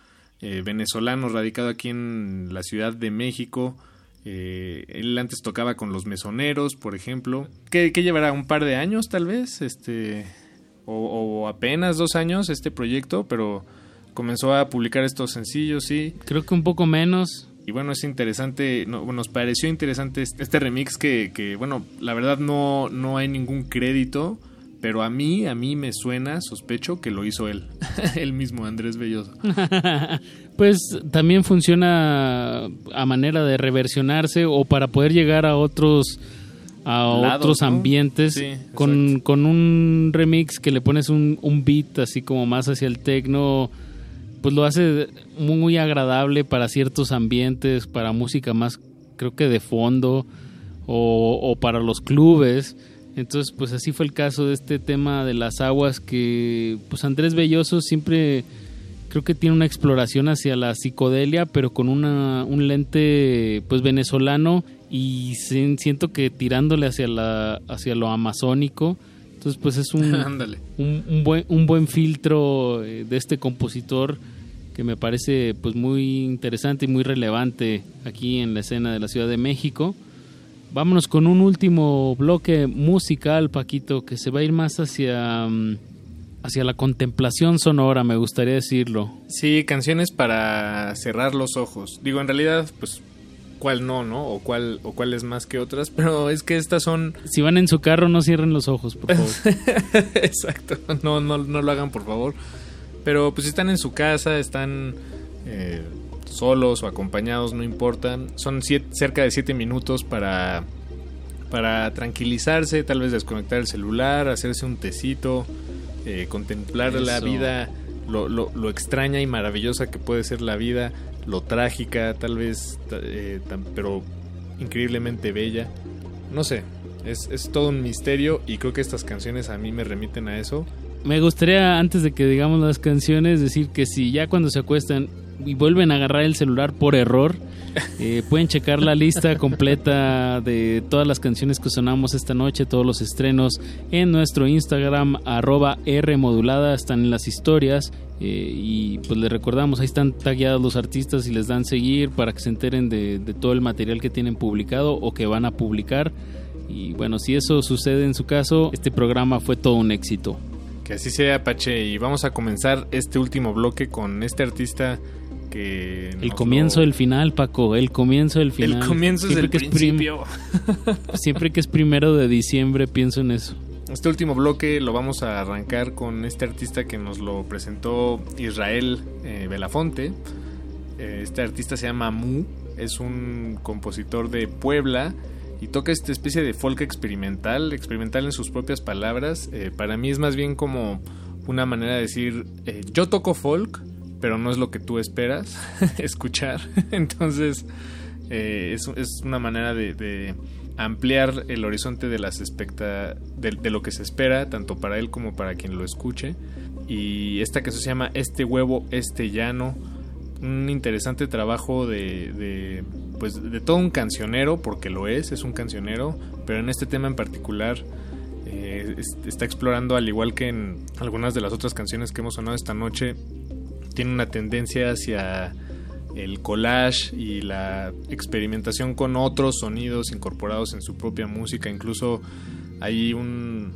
eh, venezolano radicado aquí en la Ciudad de México. Eh, él antes tocaba con los mesoneros, por ejemplo. ¿Qué, qué llevará? ¿Un par de años tal vez? Este o, o apenas dos años este proyecto, pero comenzó a publicar estos sencillos, sí. Creo que un poco menos. Y bueno, es interesante, no, nos pareció interesante este, este remix que, que, bueno, la verdad no, no hay ningún crédito, pero a mí, a mí me suena, sospecho que lo hizo él, él mismo, Andrés Belloso. pues también funciona a manera de reversionarse o para poder llegar a otros a Lados, otros ¿no? ambientes Sí, con, con un remix que le pones un, un beat así como más hacia el tecno pues lo hace muy agradable para ciertos ambientes para música más creo que de fondo o, o para los clubes entonces pues así fue el caso de este tema de las aguas que pues Andrés Belloso siempre creo que tiene una exploración hacia la psicodelia, pero con una, un lente pues venezolano y siento que tirándole hacia la hacia lo amazónico. Entonces pues es un, un buen un buen filtro eh, de este compositor que me parece pues muy interesante y muy relevante aquí en la escena de la Ciudad de México. Vámonos con un último bloque musical, Paquito, que se va a ir más hacia, mm, hacia la contemplación sonora, me gustaría decirlo. Sí, canciones para cerrar los ojos. Digo, en realidad, pues, cuál no, ¿no? O cuál, o cuál es más que otras, pero es que estas son... Si van en su carro, no cierren los ojos, por favor. Exacto, no, no, no lo hagan, por favor. Pero pues si están en su casa, están eh, solos o acompañados, no importan. Son siete- cerca de 7 minutos para, para tranquilizarse, tal vez desconectar el celular, hacerse un tecito, eh, contemplar la vida, lo, lo, lo extraña y maravillosa que puede ser la vida, lo trágica, tal vez, eh, pero increíblemente bella. No sé, es, es todo un misterio y creo que estas canciones a mí me remiten a eso. Me gustaría, antes de que digamos las canciones, decir que si ya cuando se acuestan y vuelven a agarrar el celular por error, eh, pueden checar la lista completa de todas las canciones que sonamos esta noche, todos los estrenos en nuestro Instagram, arroba Rmodulada, están en las historias. eh, y pues les recordamos, ahí están tagueados los artistas y les dan seguir para que se enteren de, de todo el material que tienen publicado o que van a publicar. Y bueno, si eso sucede en su caso, este programa fue todo un éxito. Que así sea, Pache. Y vamos a comenzar este último bloque con este artista que... El comienzo lo- del final, Paco, el comienzo del final. El comienzo es el que prim- principio. siempre que es primero de diciembre pienso en eso. Este último bloque lo vamos a arrancar con este artista que nos lo presentó Israel eh, Belafonte. Eh, este artista se llama Mu, es un compositor de Puebla y toca esta especie de folk experimental, experimental en sus propias palabras. Eh, para mí es más bien como una manera de decir, eh, yo toco folk, pero no es lo que tú esperas escuchar. Entonces eh, es, es una manera de, ampliar el horizonte de las expecta de, lo que se espera tanto para él como para quien lo escuche y esta canción se llama Este huevo, este llano un interesante trabajo de, de pues de todo un cancionero porque lo es, es un cancionero pero en este tema en particular eh, es- está explorando al igual que en algunas de las otras canciones que hemos sonado esta noche tiene una tendencia hacia el collage y la experimentación con otros sonidos incorporados en su propia música. Incluso hay un,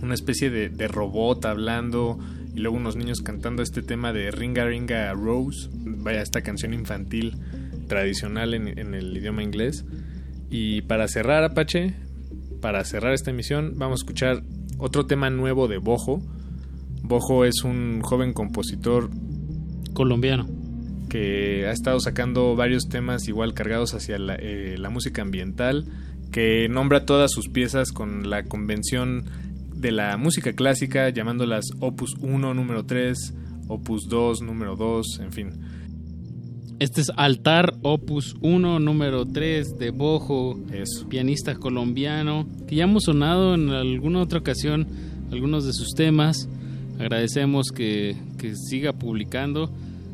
una especie de, robot hablando y luego unos niños cantando este tema de Ringa Ringa Rose, vaya esta canción infantil tradicional en el idioma inglés. Y para cerrar Apache, para cerrar esta emisión, vamos a escuchar otro tema nuevo de Bojo. Bojo es un joven compositor colombiano que ha estado sacando varios temas igual cargados hacia la, eh, la música ambiental, que nombra todas sus piezas con la convención de la música clásica, llamándolas Opus 1, número 3, Opus 2, número 2, en fin. Este es Altar Opus 1, número 3 de Bojo, Eso. pianista colombiano, que ya hemos sonado en alguna otra ocasión algunos de sus temas. Agradecemos que, que siga publicando.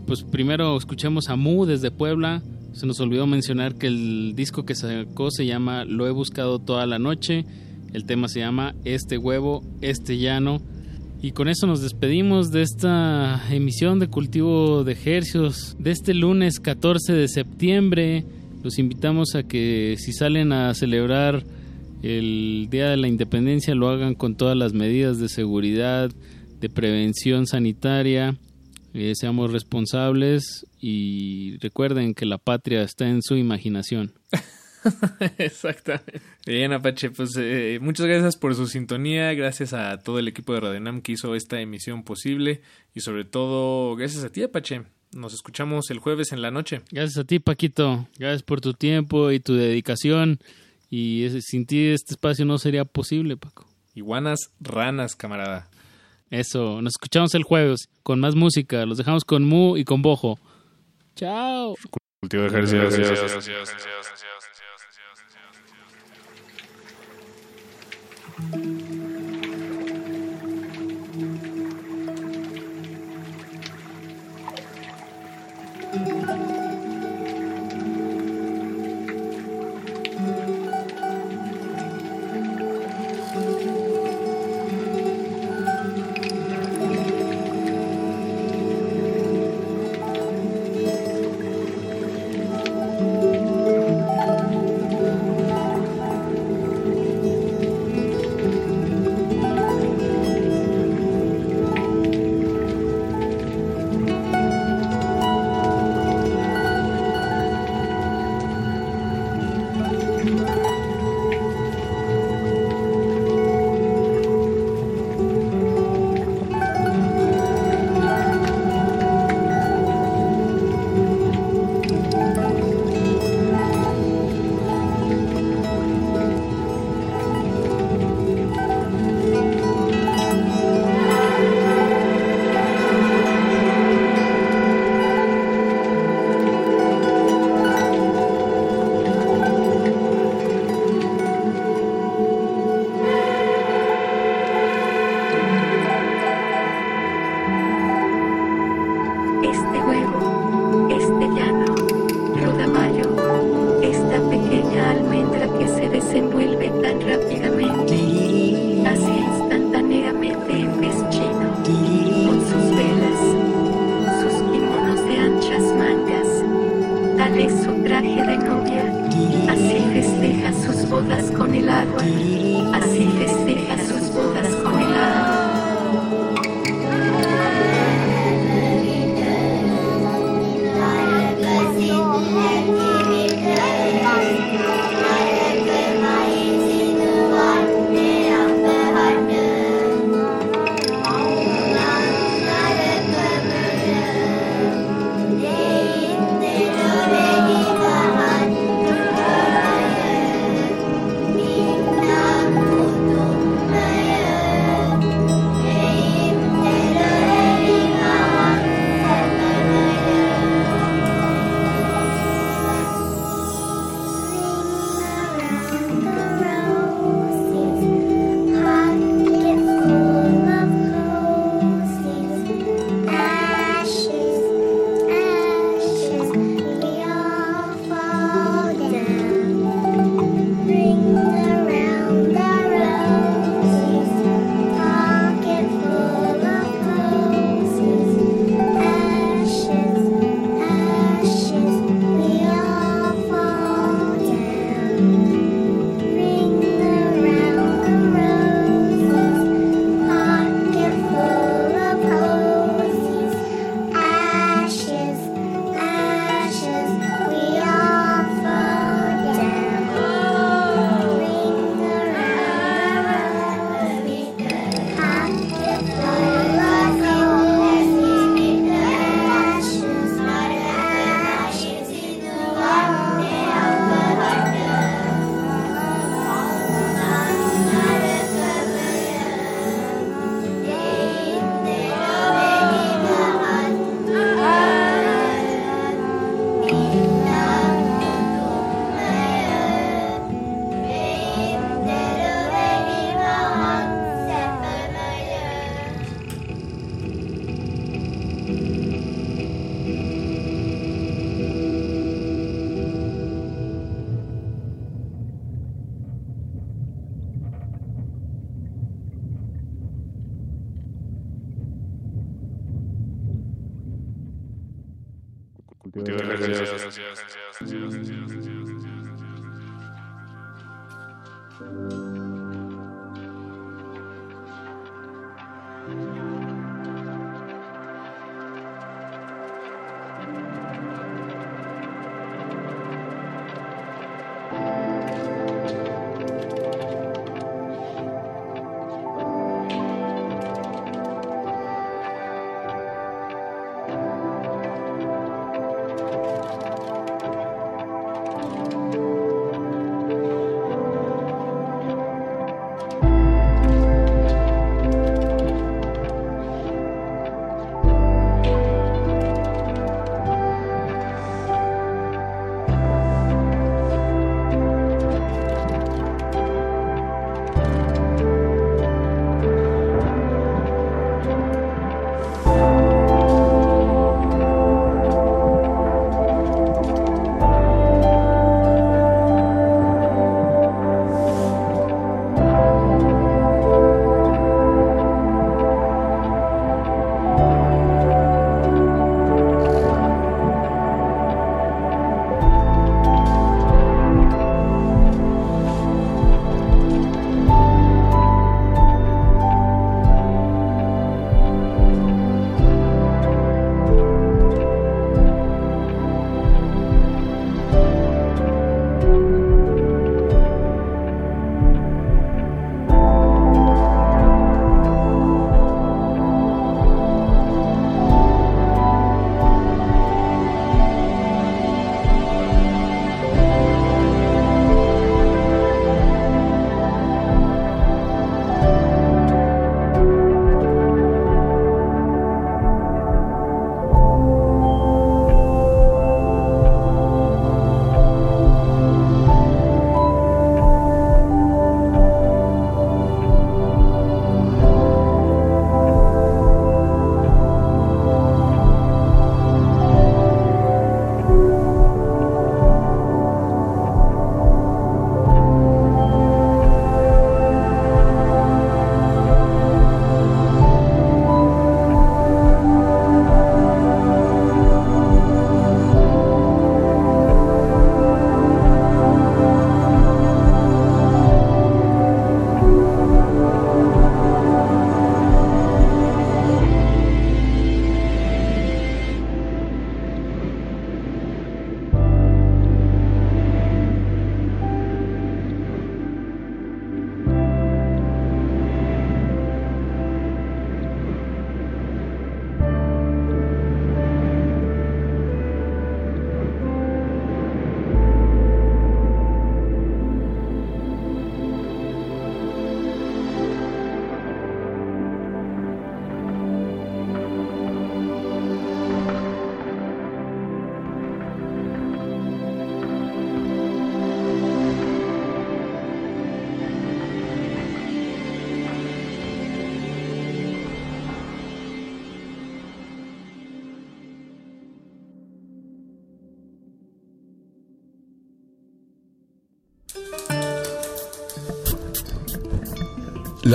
Pues primero escuchemos a Mu desde Puebla. Se nos olvidó mencionar que el disco que sacó se llama Lo he buscado toda la noche. El tema se llama Este huevo, este llano. Y con eso nos despedimos de esta emisión de Cultivo de Ejercios de este lunes 14 de septiembre. Los invitamos a que si salen a celebrar el Día de la Independencia lo hagan con todas las medidas de seguridad, de prevención sanitaria. Eh, seamos responsables y recuerden que la patria está en su imaginación. Exactamente. Bien, Apache, pues eh, muchas gracias por su sintonía, gracias a todo el equipo de Radionam que hizo esta emisión posible y sobre todo gracias a ti, Apache. Nos escuchamos el jueves en la noche. Gracias a ti, Paquito. Gracias por tu tiempo y tu dedicación. Y ese- sin ti este espacio no sería posible, Paco. Iguanas, ranas, camarada. Eso, nos escuchamos el jueves con más música. Los dejamos con Mu y con Bojo. Chao. Cultivo de ejercicio. Gracias.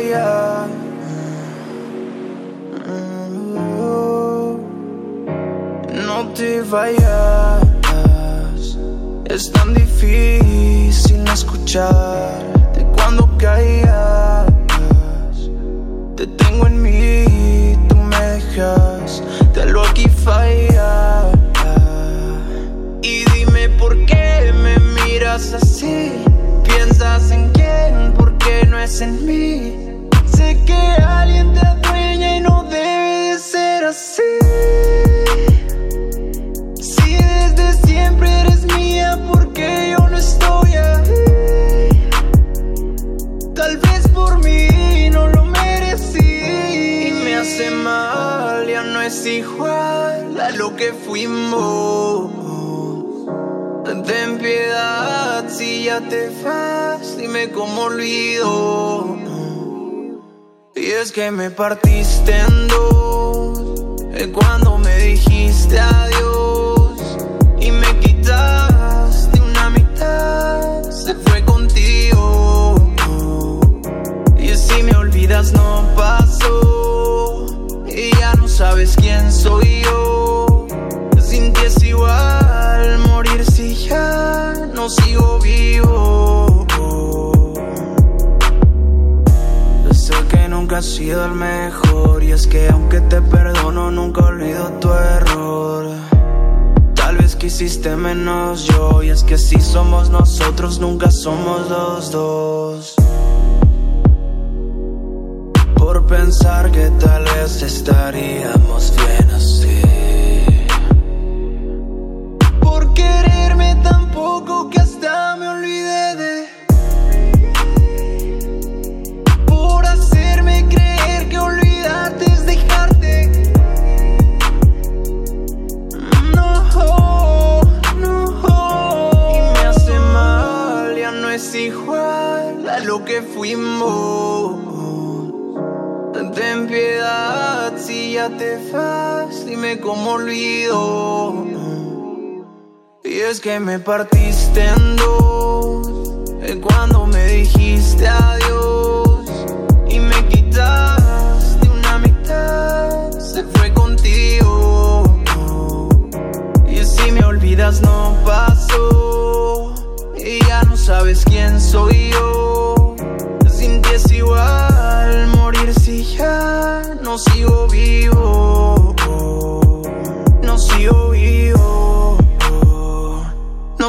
Te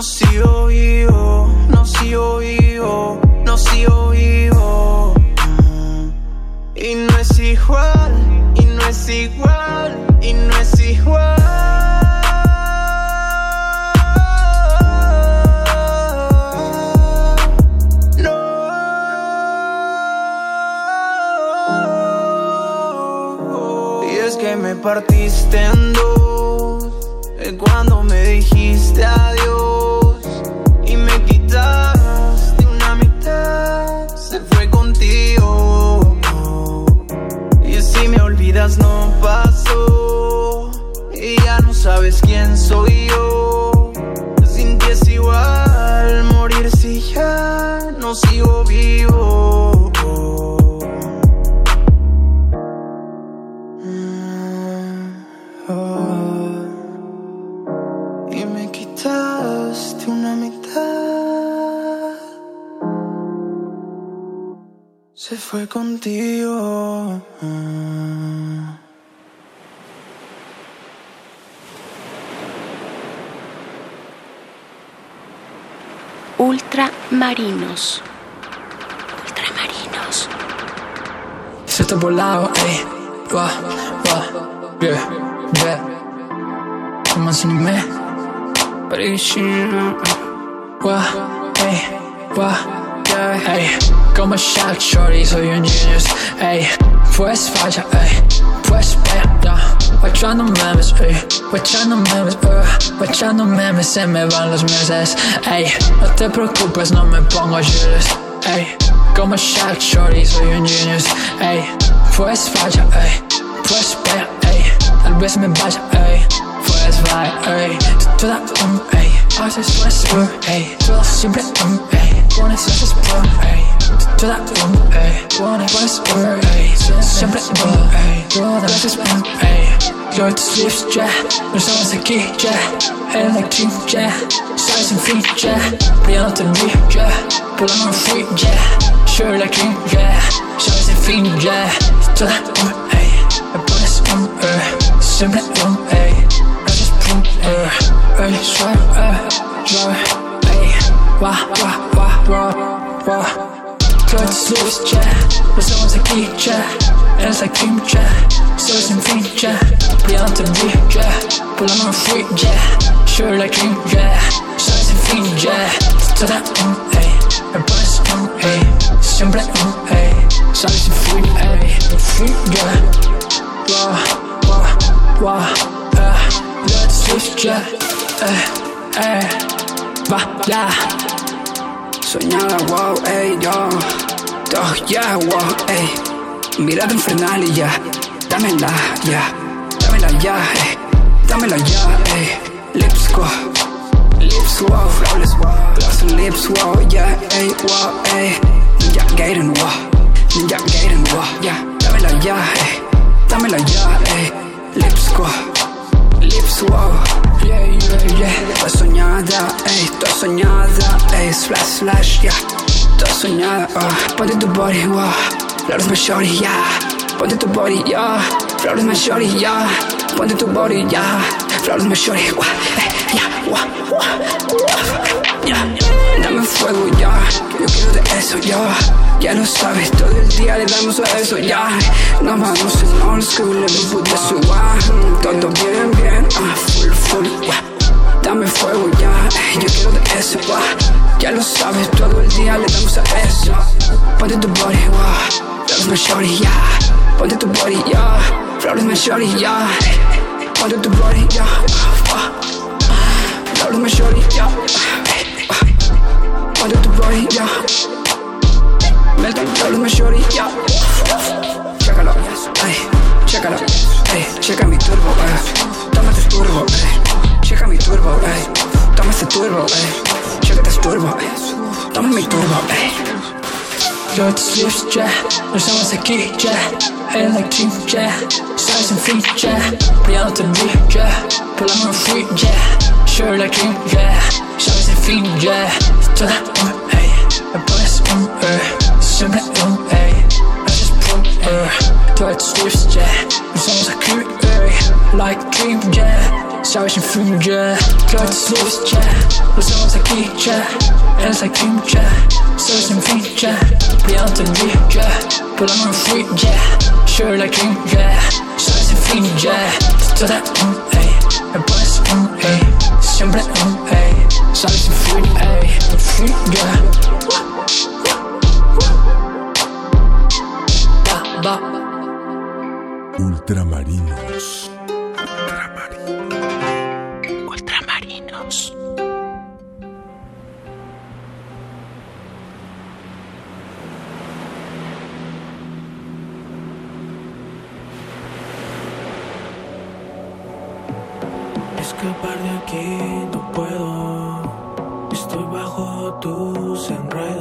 No Ultramarinos. Ultramarinos. Se está volado, ey. Va, va, yeah, yeah. Comment ça nous met? Wa, ey, wa, yeah, ey. Como shot shorty, soy un genius, ey. Pues falla, ey. Pues vea, Guachando memes, ey. Guachando memes, uh. Guachando memes, se me van los meses, ey. No te preocupes, no me pongo giles, ey. Como shot shorty, soy un genius, ey. Pues falla, ey. Pues vea, ey. Tal vez me vaya, ey. Pues vaya, ey. Toda um, ey. Haces pues, ey. Todo siempre um, ey. Pones haces por, ey. Toda um, ey. Pones pues, uh, ey. Siempre um, ey. Todas veces um, ey. Yo te slips, ya. No estamos aquí, ya. Electric, ya. Sabes sin fin, ya. Brillando te vi, ya. Pulando en free, ya. Sure like you, ya. Sabes sin fin, ya. Toda um, ey. Me pones um, ey. Siempre um, ey. Haces pum, ey. Ey, suave, ey. Suave, ey. Wa, wa, wa, wa, wa. Yo te slips, ya. No estamos aquí, ya. Eres like dream, ya. Sabes sin fin, ya. Brillando te vi, ya. Pulando en free, ya. Sure like you, ya. Sabes sin fin, ya. Toda um, ey. Me pones um, ey. Siempre um, ey. Sabes sin fin, ey. Free, ya. Wa, wa, wa, eh. Let's switch, ya. Eh, eh. Va, ya. Soñada, wow, ey, yo. Dog, yeah, wow, ey. Mirada infernal y ya. Dámela, ya. Dámela ya, ey. Dámela ya, ey. Lips go. Lips wow, flawless wow. Gloss and lips wow, yeah, ey, wow, ey. Ninja Gaiden wow. Ninja Gaiden wow, yeah. Dámela ya, ey. Dámela ya, ey. Lips go. Lips wow. Yeah, yeah, yeah. Toda soñada, ey. Toda soñada, ey. Splash, splash, yeah. Toda soñada, uh. Ponte tu body, wow. Flores my shorty, yeah. Ponte tu body, yeah. Flores my shorty, yeah. Ponte tu body, yeah. Flores my shorty, wow. Ey, yeah, wow, wow, wow. Yeah. Dame fuego, ya. Yo quiero de eso, ya. Ya lo sabes, todo el día le damos a eso, ya. Nos vamos en old school, me put this one. Todo bien, bien, ah, full, full. Dame fuego, ya. Yo quiero de eso, wa. Ya lo sabes, todo el día le damos a eso. Ponte tu body, wa. Flores my shorty, yeah. Ponte tu body, yeah. Flores shorty, yeah. Ponte tu body, yeah. Flores my shorty, yeah. Ponte tu body, yeah. Melton, flores my shorty, yeah. Chécalo, ey. Chécalo, ey. Checa mi turbo, ey. Toma este turbo, ey. Checa mi turbo, ey. Toma este turbo, ey. Checa este turbo, ey. Toma mi turbo, ey. Yo te slips, ya. No estamos aquí, ya. Eres like dream, ya. Sabes sin fin, ya. Brillando te vi, ya. Pulando en free, ya. Sure like you, ya. Sabes sin fin, ya. Toda um, ey. Me pones um, ey. Siempre um, ey. Haces pum, ey. Toda te slips, ya. No estamos aquí, ey. Like dream, ya. Sabes sin fin, ya. Yo te slips, ya. No estamos aquí, ya. Eres like dream, ya. Sabes sin fin, ya. Brillando te vi, ya. Pulando en free, ya. Sure like you, ya. Sabes sin fin, ya. Toda um, ey. Me pones um, ey. Siempre um, ey. Sabes sin fin, ey. Free, ya. Va, va. Ultramarinos. Ultramarinos. Escapar de aquí no puedo. Bajo tus enredos.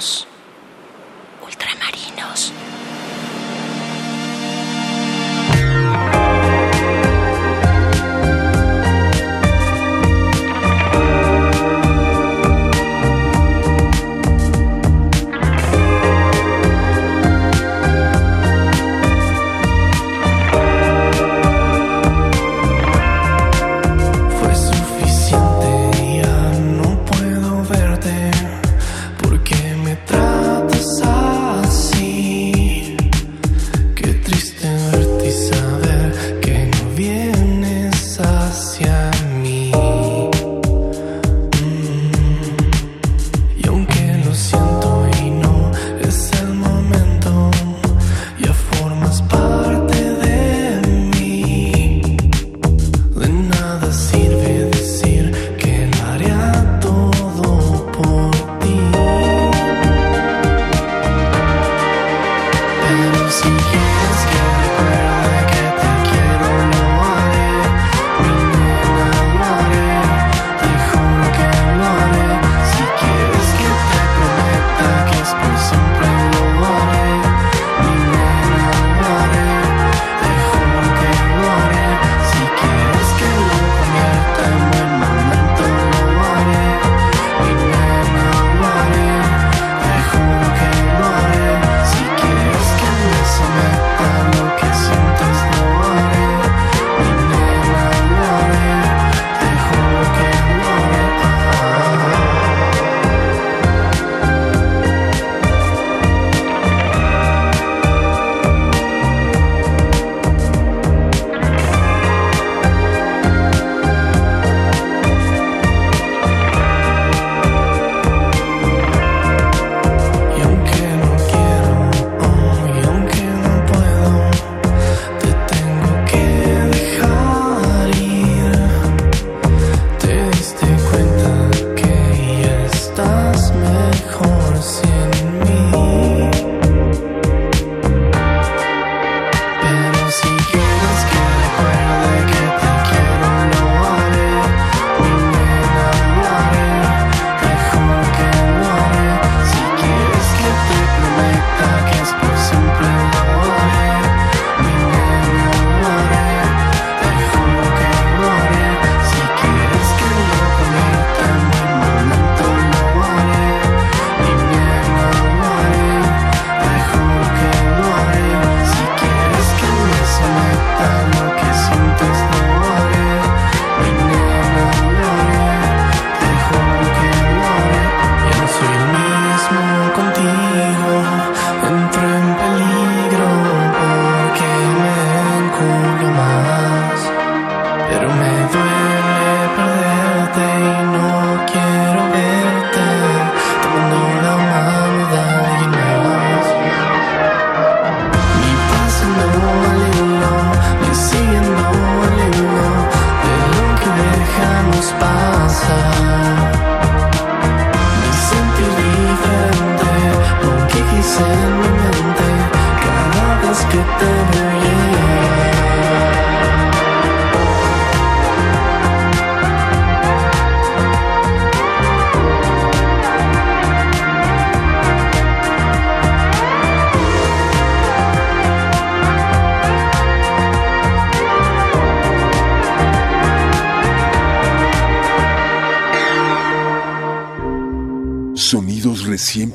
Ultramarinos.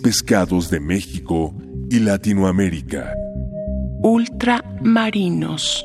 Pescados de México y Latinoamérica. Ultramarinos.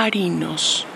Ultramarinos.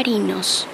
Ultramarinos.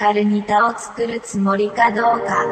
カルニタを作るつもりかどうか。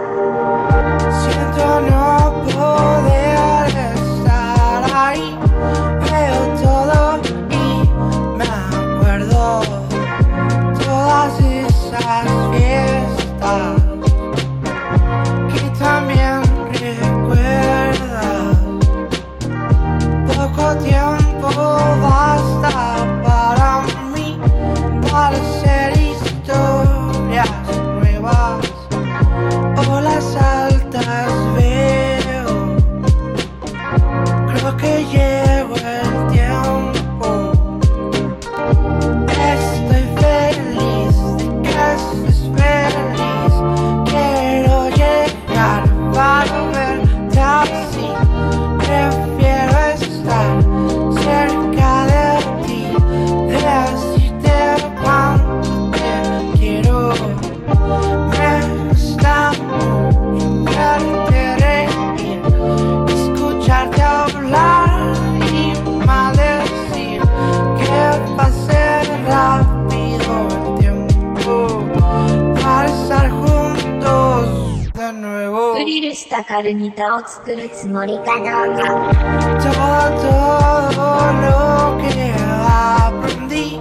Todo lo que aprendí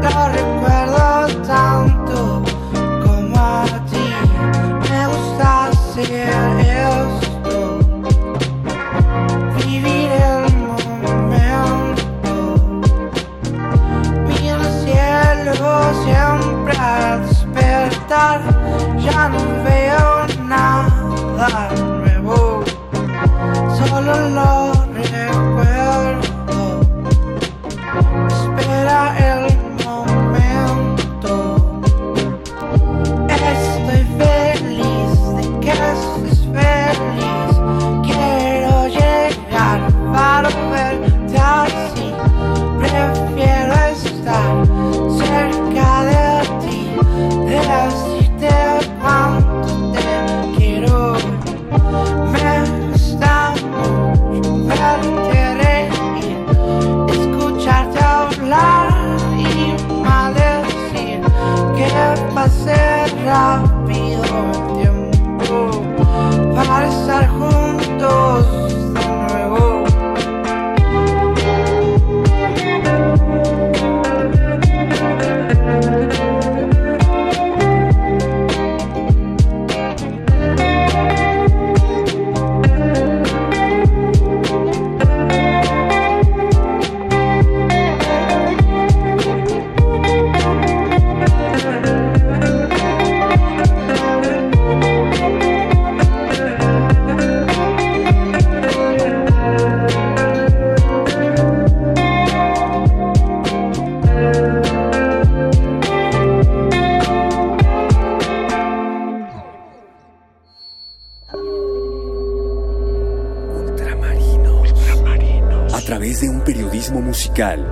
lo recuerdo tanto como a ti. Me gusta hacer esto. Vivir el momento. Miro el cielo siempre al despertar. Ya no veo nada.